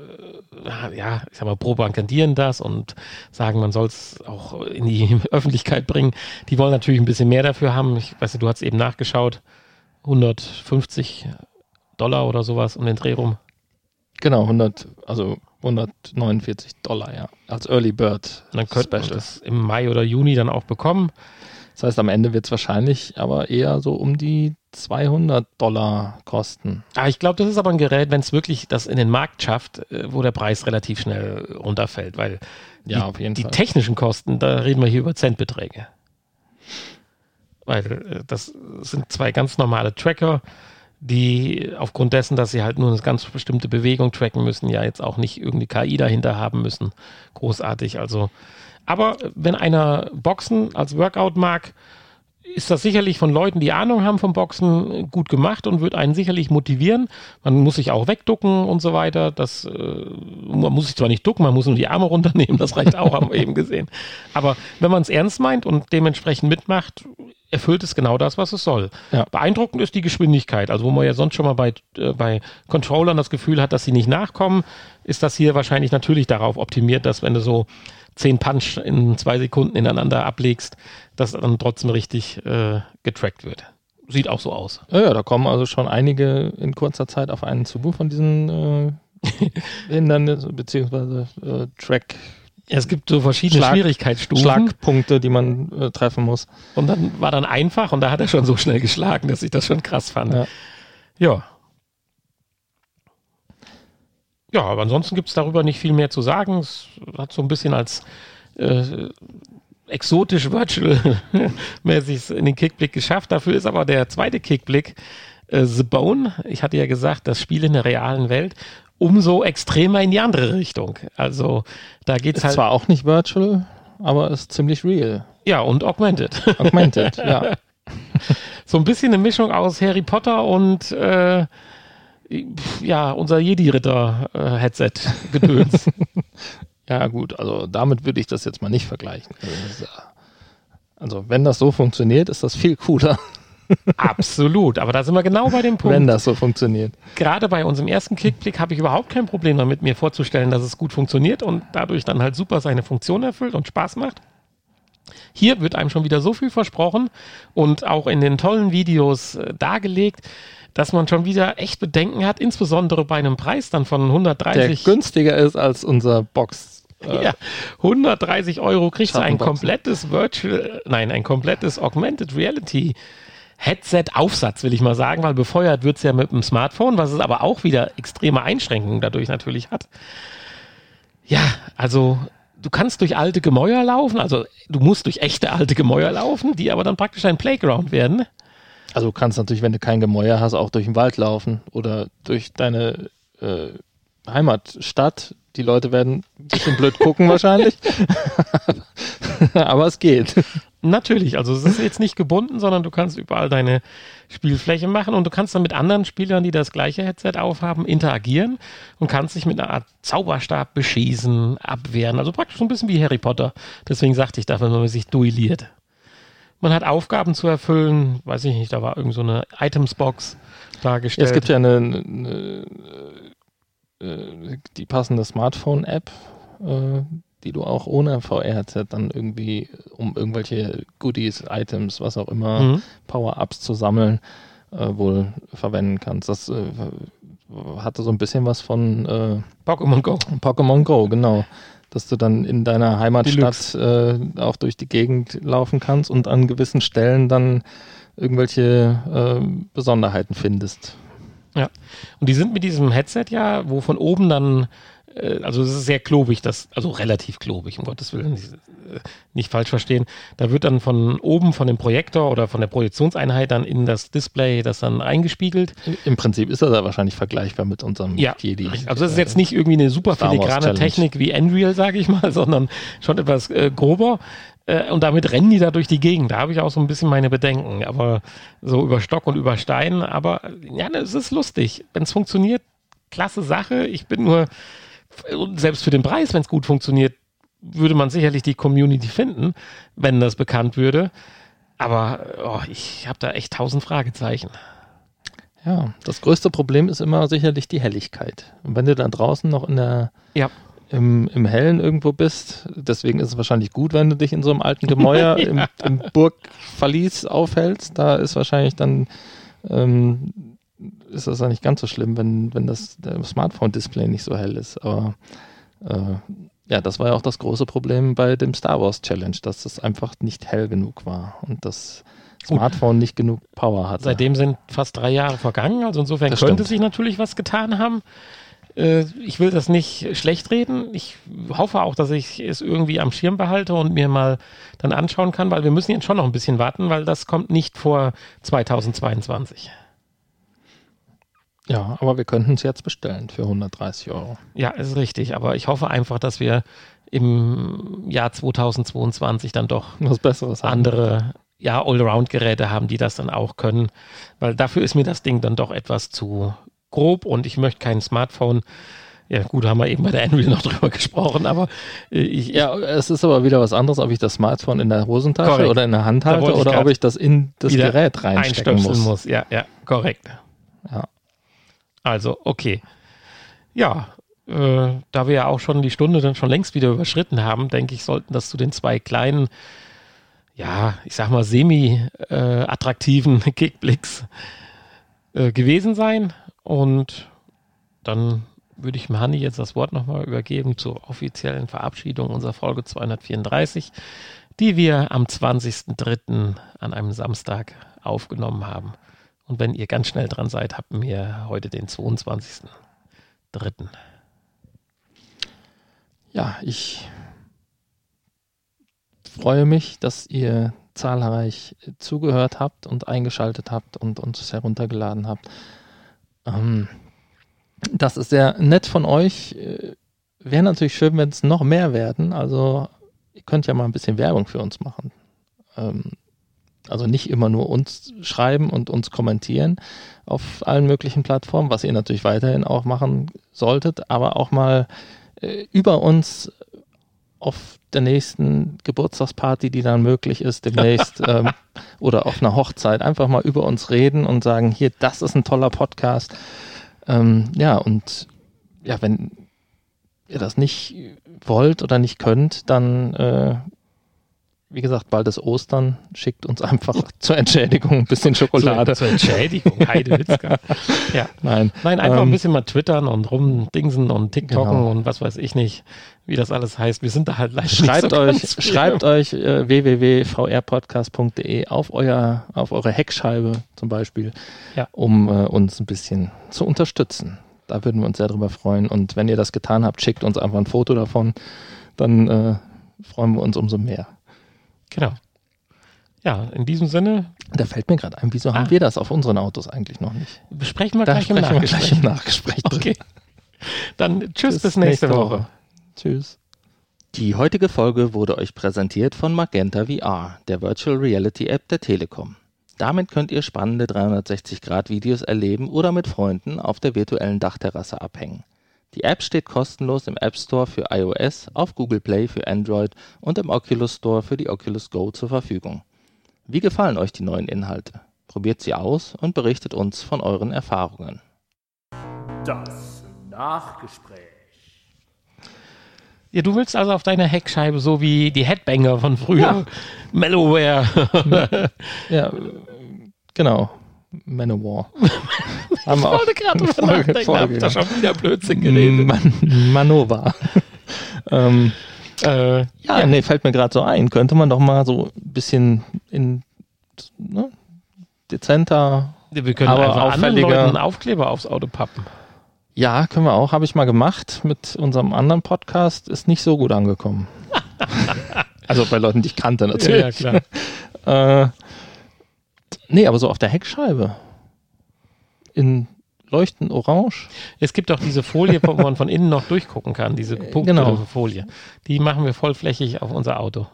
S3: ja, ich sag mal, propagandieren das und sagen, man soll es auch in die Öffentlichkeit bringen. Die wollen natürlich ein bisschen mehr dafür haben. Ich weiß nicht, du hast eben nachgeschaut. 150 Dollar oder sowas um den Dreh rum.
S1: Genau, 100, also 149 Dollar, ja, als Early Bird
S3: Und dann könnte man das im Mai oder Juni dann auch bekommen.
S1: Das heißt, am Ende wird es wahrscheinlich aber eher so um die 200 Dollar kosten.
S3: Ah, ich glaube, das ist aber ein Gerät, wenn es wirklich das in den Markt schafft, äh, wo der Preis relativ schnell runterfällt, weil
S1: Ja,
S3: die, die technischen Kosten, da reden wir hier über Centbeträge. Weil äh, das sind zwei ganz normale Tracker, die aufgrund dessen, dass sie halt nur eine ganz bestimmte Bewegung tracken müssen, ja jetzt auch nicht irgendwie KI dahinter haben müssen. Großartig. Also, aber wenn einer Boxen als Workout mag, ist das sicherlich von Leuten, die Ahnung haben vom Boxen, gut gemacht und wird einen sicherlich motivieren. Man muss sich auch wegducken und so weiter. Das, äh, man muss sich zwar nicht ducken, man muss nur die Arme runternehmen, das reicht auch, haben wir eben gesehen. Aber wenn man es ernst meint und dementsprechend mitmacht, erfüllt es genau das, was es soll.
S1: Ja.
S3: Beeindruckend ist die Geschwindigkeit. Also wo man ja sonst schon mal bei, äh, bei Controllern das Gefühl hat, dass sie nicht nachkommen, ist das hier wahrscheinlich natürlich darauf optimiert, dass wenn du so zehn Punch in zwei Sekunden ineinander ablegst, dass dann trotzdem richtig äh, getrackt wird. Sieht auch so aus.
S1: Ja, ja, da kommen also schon einige in kurzer Zeit auf einen zu von diesen äh, Hindernissen, beziehungsweise äh, Track,
S3: Es gibt so verschiedene
S1: Schlag-
S3: Schwierigkeitsstufen.
S1: Schlagpunkte, die man äh, treffen muss.
S3: Und dann war dann einfach und da hat er schon so schnell geschlagen, dass ich das schon krass fand.
S1: Ja.
S3: Ja. Ja, aber ansonsten gibt es darüber nicht viel mehr zu sagen. Es hat so ein bisschen als äh, exotisch virtual-mäßig in den Kickblick geschafft. Dafür ist aber der zweite Kickblick äh, The Bone. Ich hatte ja gesagt, das Spiel in der realen Welt umso extremer in die andere Richtung. Also da geht es
S1: Ist
S3: halt.
S1: zwar auch nicht virtual, aber ist ziemlich real.
S3: Ja, und augmented.
S1: Augmented, ja.
S3: So ein bisschen eine Mischung aus Harry Potter und äh, ja, unser Jedi-Ritter-Headset-Gedöns.
S1: Ja, gut, also damit würde ich das jetzt mal nicht vergleichen. Also, also wenn das so funktioniert, ist das viel cooler,
S3: Absolut, aber da sind wir genau bei dem Punkt.
S1: wenn das so funktioniert.
S3: Gerade bei unserem ersten Kickblick habe ich überhaupt kein Problem damit, mir vorzustellen, dass es gut funktioniert und dadurch dann halt super seine Funktion erfüllt und Spaß macht. Hier wird einem schon wieder so viel versprochen und auch in den tollen Videos äh, dargelegt, dass man schon wieder echt Bedenken hat, insbesondere bei einem Preis dann von
S1: Der
S3: 130
S1: günstiger ist als unser Box. Äh,
S3: Ja, 130 Euro kriegst du ein komplettes Virtual, nein, ein komplettes Augmented Reality Headset-Aufsatz, will ich mal sagen, weil befeuert wird es ja mit dem Smartphone, was es aber auch wieder extreme Einschränkungen dadurch natürlich hat. Ja, also du kannst durch alte Gemäuer laufen, also du musst durch echte alte Gemäuer laufen, die aber dann praktisch ein Playground werden.
S1: Also du kannst natürlich, wenn du kein Gemäuer hast, auch durch den Wald laufen oder durch deine äh, Heimatstadt. Die Leute werden ein bisschen blöd gucken wahrscheinlich. Aber es geht.
S3: Natürlich, also es ist jetzt nicht gebunden, sondern du kannst überall deine Spielfläche machen und du kannst dann mit anderen Spielern, die das gleiche Headset aufhaben, interagieren und kannst dich mit einer Art Zauberstab beschießen, abwehren. Also praktisch so ein bisschen wie Harry Potter. Deswegen sagte ich da, wenn man sich duelliert. Man hat Aufgaben zu erfüllen, weiß ich nicht, da war irgend so eine Items-Box dargestellt.
S1: Es gibt ja eine, eine äh, die passende Smartphone-App, äh, die du auch ohne VR-Headset dann irgendwie, um irgendwelche Goodies, Items, was auch immer,
S3: Mhm.
S1: Power-Ups zu sammeln, äh, wohl verwenden kannst. Das äh, hatte so ein bisschen was von äh,
S3: Pokémon Go.
S1: Pokémon Go, genau. Dass du dann in deiner Heimatstadt äh, auch durch die Gegend laufen kannst und an gewissen Stellen dann irgendwelche äh, Besonderheiten findest.
S3: Ja. Und die sind mit diesem Headset ja, wo von oben dann also es ist sehr klobig, das, also relativ klobig, um Gottes Willen, nicht, äh, nicht falsch verstehen. Da wird dann von oben von dem Projektor oder von der Projektionseinheit dann in das Display das dann eingespiegelt.
S1: Im Prinzip ist das ja wahrscheinlich vergleichbar mit unserem
S3: ja, Jedi. Also das ist jetzt nicht irgendwie eine super filigrane Technik wie Unreal, sage ich mal, sondern schon etwas äh, grober. Äh, und damit rennen die da durch die Gegend. Da habe ich auch so ein bisschen meine Bedenken. Aber so über Stock und über Stein. Aber ja, es ist lustig. Wenn es funktioniert, klasse Sache. Ich bin nur, selbst für den Preis, wenn es gut funktioniert, würde man sicherlich die Community finden, wenn das bekannt würde. Aber oh, ich habe da echt tausend Fragezeichen.
S1: Ja, das größte Problem ist immer sicherlich die Helligkeit. Und wenn du dann draußen noch in der
S3: ja
S1: im, im Hellen irgendwo bist. Deswegen ist es wahrscheinlich gut, wenn du dich in so einem alten Gemäuer ja. im, im Burgverlies aufhältst. Da ist wahrscheinlich dann ähm, ist das ja nicht ganz so schlimm, wenn, wenn das Smartphone-Display nicht so hell ist. Aber äh, ja, das war ja auch das große Problem bei dem Star Wars Challenge, dass es einfach nicht hell genug war und das Smartphone nicht genug Power hatte.
S3: Seitdem sind fast drei Jahre vergangen, also insofern das könnte stimmt. sich natürlich was getan haben. Äh, ich will das nicht schlecht reden. Ich hoffe auch, dass ich es irgendwie am Schirm behalte und mir mal dann anschauen kann, weil wir müssen jetzt schon noch ein bisschen warten, weil das kommt nicht vor 2022.
S1: Ja, aber wir könnten es jetzt bestellen für 130 Euro.
S3: Ja, ist richtig. Aber ich hoffe einfach, dass wir im Jahr 2022 dann doch
S1: was Besseres
S3: andere ja, Allround-Geräte haben, die das dann auch können. Weil dafür ist mir das Ding dann doch etwas zu grob und ich möchte kein Smartphone. Ja, gut, haben wir eben bei der Unreal noch drüber gesprochen, aber
S1: äh, ich, Ja, es ist aber wieder was anderes, ob ich das Smartphone in der Hosentasche korrekt. oder in der Hand halte oder ob ich das in das Gerät reinstecken muss. muss.
S3: Ja, ja, korrekt.
S1: Ja.
S3: Also, okay. Ja, äh, da wir ja auch schon die Stunde dann schon längst wieder überschritten haben, denke ich, sollten das zu den zwei kleinen, ja, ich sag mal, semi-attraktiven äh, Kickblicks äh, gewesen sein. Und dann würde ich Hanni jetzt das Wort nochmal übergeben zur offiziellen Verabschiedung unserer Folge 234, die wir am 20.03. an einem Samstag aufgenommen haben. Und wenn ihr ganz schnell dran seid, habt wir heute den 22.03.
S1: Ja, ich freue mich, dass ihr zahlreich zugehört habt und eingeschaltet habt und uns heruntergeladen habt. Ähm, das ist sehr nett von euch. Äh, wäre natürlich schön, wenn es noch mehr werden. Also ihr könnt ja mal ein bisschen Werbung für uns machen. Ähm, also nicht immer nur uns schreiben und uns kommentieren auf allen möglichen Plattformen, was ihr natürlich weiterhin auch machen solltet, aber auch mal äh, über uns auf der nächsten Geburtstagsparty, die dann möglich ist, demnächst ähm, oder auf einer Hochzeit, einfach mal über uns reden und sagen, hier, das ist ein toller Podcast. Ähm, ja, und ja, wenn ihr das nicht wollt oder nicht könnt, dann äh, wie gesagt, bald ist Ostern, schickt uns einfach zur Entschädigung ein bisschen Schokolade.
S3: zur, zur Entschädigung, Heidewitzka. ja. Nein. Nein, einfach ähm, ein bisschen mal twittern und rumdingsen und TikToken genau. und was weiß ich nicht, wie das alles heißt. Wir sind da halt leider
S1: schreibt so euch, Schreibt euch äh, www.vrpodcast.de auf, euer, auf eure Heckscheibe zum Beispiel,
S3: ja.
S1: um äh, uns ein bisschen zu unterstützen. Da würden wir uns sehr drüber freuen. Und wenn ihr das getan habt, schickt uns einfach ein Foto davon. Dann äh, freuen wir uns umso mehr.
S3: Genau. Ja, in diesem Sinne.
S1: Da fällt mir gerade ein, wieso ah. haben wir das auf unseren Autos eigentlich noch nicht?
S3: Besprechen wir
S1: da
S3: gleich,
S1: im wir gleich im Nachgespräch.
S3: Okay. Dann tschüss bis, bis nächste, nächste Woche. Woche.
S1: Tschüss.
S4: Die heutige Folge wurde euch präsentiert von Magenta VR, der Virtual Reality App der Telekom. Damit könnt ihr spannende 360-Grad-Videos erleben oder mit Freunden auf der virtuellen Dachterrasse abhängen. Die App steht kostenlos im App Store für iOS, auf Google Play für Android und im Oculus Store für die Oculus Go zur Verfügung. Wie gefallen euch die neuen Inhalte? Probiert sie aus und berichtet uns von euren Erfahrungen.
S2: Das Nachgespräch.
S3: Ja, du willst also auf deiner Heckscheibe so wie die Headbanger von früher. Ja. Mellowware.
S1: ja, genau. Manowar.
S3: Haben ich wollte gerade drüber nachdenken, Folge, hab da schon wieder Blödsinn geredet.
S1: Man Manova. ähm, äh, ja, ja, nee, fällt mir gerade so ein. Könnte man doch mal so ein bisschen in ne, dezenter,
S3: wir können aber auffälliger Leuten Aufkleber aufs Auto pappen.
S1: Ja, können wir auch. Habe ich mal gemacht mit unserem anderen Podcast. Ist nicht so gut angekommen. also bei Leuten, die ich kannte natürlich. Ja, ja klar. äh, nee, aber so auf der Heckscheibe. In leuchtend orange.
S3: Es gibt auch diese Folie, wo man von innen noch durchgucken kann, diese äh, Punkte genau. Folie. Die machen wir vollflächig auf unser Auto.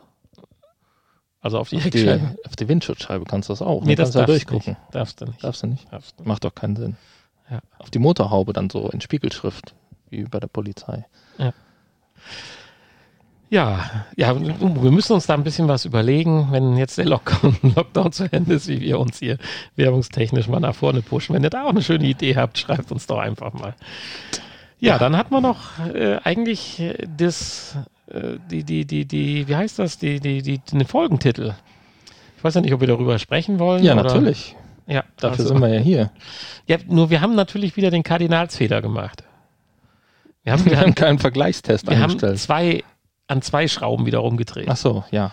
S1: Also auf die auf Heckscheibe. Die, auf die Windschutzscheibe kannst du das auch.
S3: Nee, das
S1: kannst
S3: du durchgucken.
S1: Nicht. Darfst du nicht. Darfst du nicht. Darfst du. Macht doch keinen Sinn. Ja. Auf die Motorhaube dann so in Spiegelschrift, wie bei der Polizei.
S3: Ja. Ja, ja, wir müssen uns da ein bisschen was überlegen, wenn jetzt der Lockdown, Lockdown zu Ende ist, wie wir uns hier werbungstechnisch mal nach vorne pushen. Wenn ihr da auch eine schöne Idee habt, schreibt uns doch einfach mal. Ja, ja. dann hat man noch äh, eigentlich das, äh, die, die, die, die, wie heißt das, die, die, die, den Folgentitel. Ich weiß ja nicht, ob wir darüber sprechen wollen.
S1: Ja, oder? natürlich. Ja, dafür also, sind wir ja hier.
S3: Ja, nur wir haben natürlich wieder den Kardinalsfehler gemacht.
S1: Wir haben, wir haben keinen Vergleichstest
S3: wir eingestellt. Wir haben zwei, an zwei Schrauben wieder rumgedreht.
S1: Ach so, ja.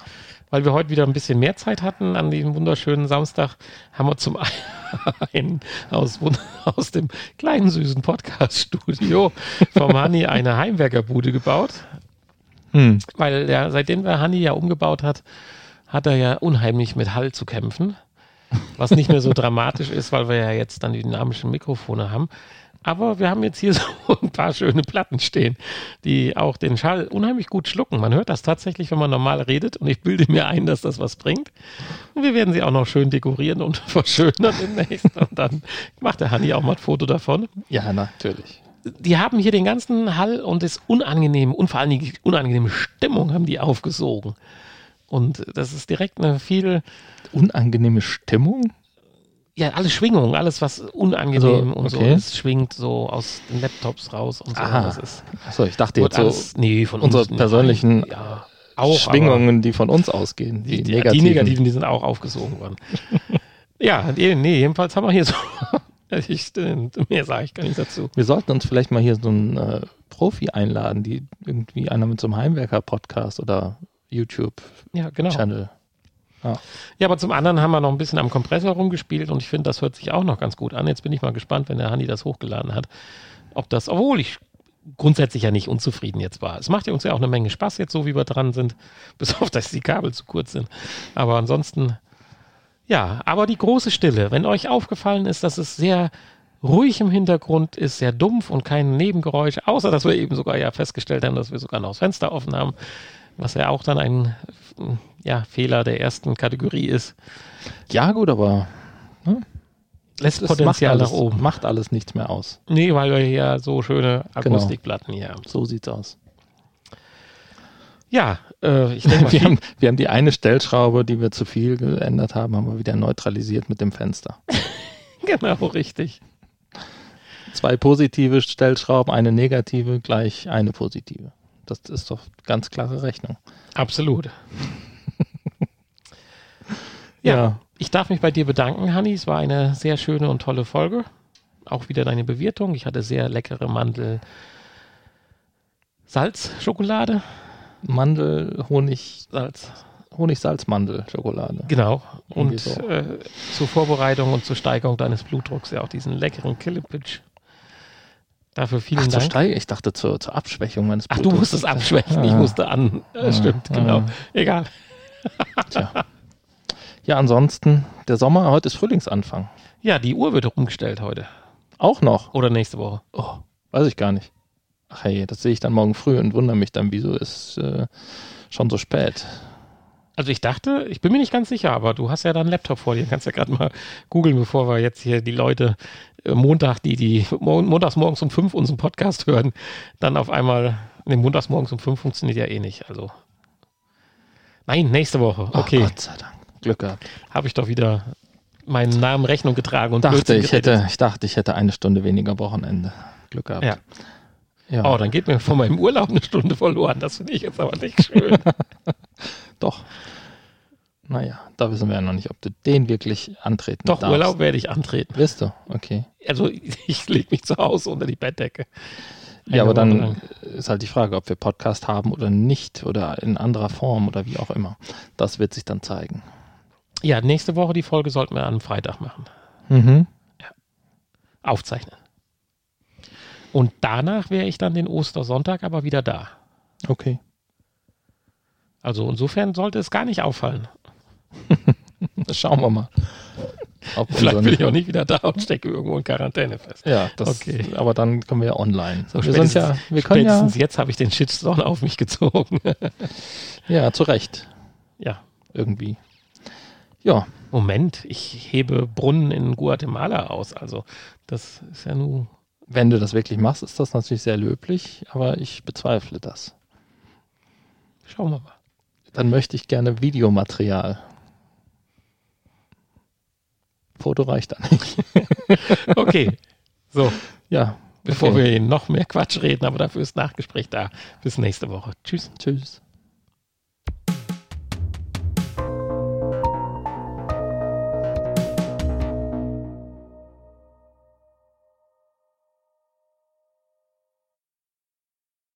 S3: Weil wir heute wieder ein bisschen mehr Zeit hatten an diesem wunderschönen Samstag, haben wir zum einen aus, aus dem kleinen süßen Podcast-Studio vom Hanni eine Heimwerkerbude gebaut. Hm. Weil ja, seitdem wir Hanni ja umgebaut hat, hat er ja unheimlich mit Hall zu kämpfen. Was nicht mehr so dramatisch ist, weil wir ja jetzt dann die dynamischen Mikrofone haben. Aber wir haben jetzt hier so ein paar schöne Platten stehen, die auch den Schall unheimlich gut schlucken. Man hört das tatsächlich, wenn man normal redet und ich bilde mir ein, dass das was bringt. Und wir werden sie auch noch schön dekorieren und verschönern demnächst. Und dann macht der Hanni auch mal ein Foto davon.
S1: Ja, natürlich.
S3: Die haben hier den ganzen Hall und das unangenehme und vor allem die unangenehme Stimmung haben die aufgesogen. Und das ist direkt eine viel
S1: unangenehme Stimmung?
S3: Ja, alle Schwingungen, alles was unangenehm also, okay. und so, das schwingt so aus den Laptops raus und so.
S1: Aha.
S3: Das
S1: ist, Achso, ich dachte jetzt
S3: alles,
S1: so
S3: nee, von
S1: unsere uns, persönlichen ja, auch, Schwingungen, die von uns ausgehen.
S3: Die, die, negativen. die negativen, die sind auch aufgesogen worden. ja, nee, nee, jedenfalls haben wir hier so ich, mehr sage ich gar nicht dazu.
S1: Wir sollten uns vielleicht mal hier so einen äh, Profi einladen, die irgendwie einer mit so einem Heimwerker-Podcast oder YouTube-Channel.
S3: Ja, genau. Ja. ja, aber zum anderen haben wir noch ein bisschen am Kompressor rumgespielt und ich finde, das hört sich auch noch ganz gut an. Jetzt bin ich mal gespannt, wenn der Hanni das hochgeladen hat, ob das, obwohl ich grundsätzlich ja nicht unzufrieden jetzt war. Es macht ja uns ja auch eine Menge Spaß jetzt, so wie wir dran sind, bis auf, dass die Kabel zu kurz sind. Aber ansonsten, ja, aber die große Stille. Wenn euch aufgefallen ist, dass es sehr ruhig im Hintergrund ist, sehr dumpf und kein Nebengeräusch, außer dass wir eben sogar ja festgestellt haben, dass wir sogar noch das Fenster offen haben, was ja auch dann ein ja, Fehler der ersten Kategorie ist.
S1: Ja, gut, aber
S3: ne? lässt das Potenzial
S1: alles,
S3: nach oben.
S1: Macht alles nichts mehr aus.
S3: Nee, weil wir hier so schöne genau. Akustikplatten genau. hier haben.
S1: So sieht's aus.
S3: Ja, äh, ich denke
S1: mal, wir, haben, wir haben die eine Stellschraube, die wir zu viel geändert haben, haben wir wieder neutralisiert mit dem Fenster.
S3: genau, richtig.
S1: Zwei positive Stellschrauben, eine negative, gleich eine positive. Das ist doch ganz klare Rechnung.
S3: Absolut. ja, ja, ich darf mich bei dir bedanken, Hanni. Es war eine sehr schöne und tolle Folge. Auch wieder deine Bewirtung. Ich hatte sehr leckere Mandel. Salz-Schokolade.
S1: Mandel, Honig, Salz. Honig-Salz-Mandel-Schokolade.
S3: Genau. Und so. äh, zur Vorbereitung und zur Steigerung deines Blutdrucks ja auch diesen leckeren Killipitch. Dafür vielen Ach, Dank.
S1: Steig ich dachte zur, zur Abschwächung meines
S3: Ach, du musstest abschwächen, ah. ich musste an. Ah. Stimmt, genau. Ah. Egal.
S1: Tja. Ja, ansonsten, der Sommer, heute ist Frühlingsanfang.
S3: Ja, die Uhr wird umgestellt heute.
S1: Auch noch?
S3: Oder nächste Woche.
S1: Oh, weiß ich gar nicht. Ach hey, das sehe ich dann morgen früh und wundere mich dann, wieso ist äh, schon so spät.
S3: Also ich dachte, ich bin mir nicht ganz sicher, aber du hast ja da einen Laptop vor dir, kannst ja gerade mal googeln, bevor wir jetzt hier die Leute äh, Montag, die, die montags morgens um fünf unseren Podcast hören, dann auf einmal, ne, montags morgens um fünf funktioniert ja eh nicht. Also. Nein, nächste Woche. Okay. Oh,
S1: Gott sei Dank. Glück gehabt.
S3: Habe ich doch wieder meinen Namen Rechnung getragen und
S1: dachte, ich hätte, ich dachte, ich hätte eine Stunde weniger Wochenende. Glück gehabt.
S3: Ja. ja. Oh, dann geht mir von meinem Urlaub eine Stunde verloren. Das finde ich jetzt aber nicht schön.
S1: doch. Naja, da wissen wir ja noch nicht, ob du den wirklich antreten
S3: Doch, darfst. Urlaub werde ich antreten.
S1: Wirst du? Okay.
S3: Also ich lege mich zu Hause unter die Bettdecke.
S1: Eine ja, aber dann lang. ist halt die Frage, ob wir Podcast haben oder nicht oder in anderer Form oder wie auch immer. Das wird sich dann zeigen.
S3: Ja, nächste Woche die Folge sollten wir am Freitag machen. Mhm. Ja. Aufzeichnen. Und danach wäre ich dann den Ostersonntag aber wieder da.
S1: Okay.
S3: Also insofern sollte es gar nicht auffallen.
S1: Schauen wir mal.
S3: Vielleicht bin ich auch nicht wieder da und stecke irgendwo in Quarantäne fest.
S1: Ja, das, okay. aber dann kommen wir ja online.
S3: So, wir sind ja, wir können spätestens ja, jetzt habe ich den Shitstorm auf mich gezogen.
S1: ja, zu Recht.
S3: Ja.
S1: Irgendwie. Ja.
S3: Moment, ich hebe Brunnen in Guatemala aus. Also, das ist ja nur.
S1: Wenn du das wirklich machst, ist das natürlich sehr löblich, aber ich bezweifle das.
S3: Schauen wir mal.
S1: Dann möchte ich gerne Videomaterial. Foto reicht da nicht.
S3: okay. So.
S1: Ja.
S3: Bevor okay. wir noch mehr Quatsch reden, aber dafür ist Nachgespräch da. Bis nächste Woche. Tschüss.
S1: Tschüss.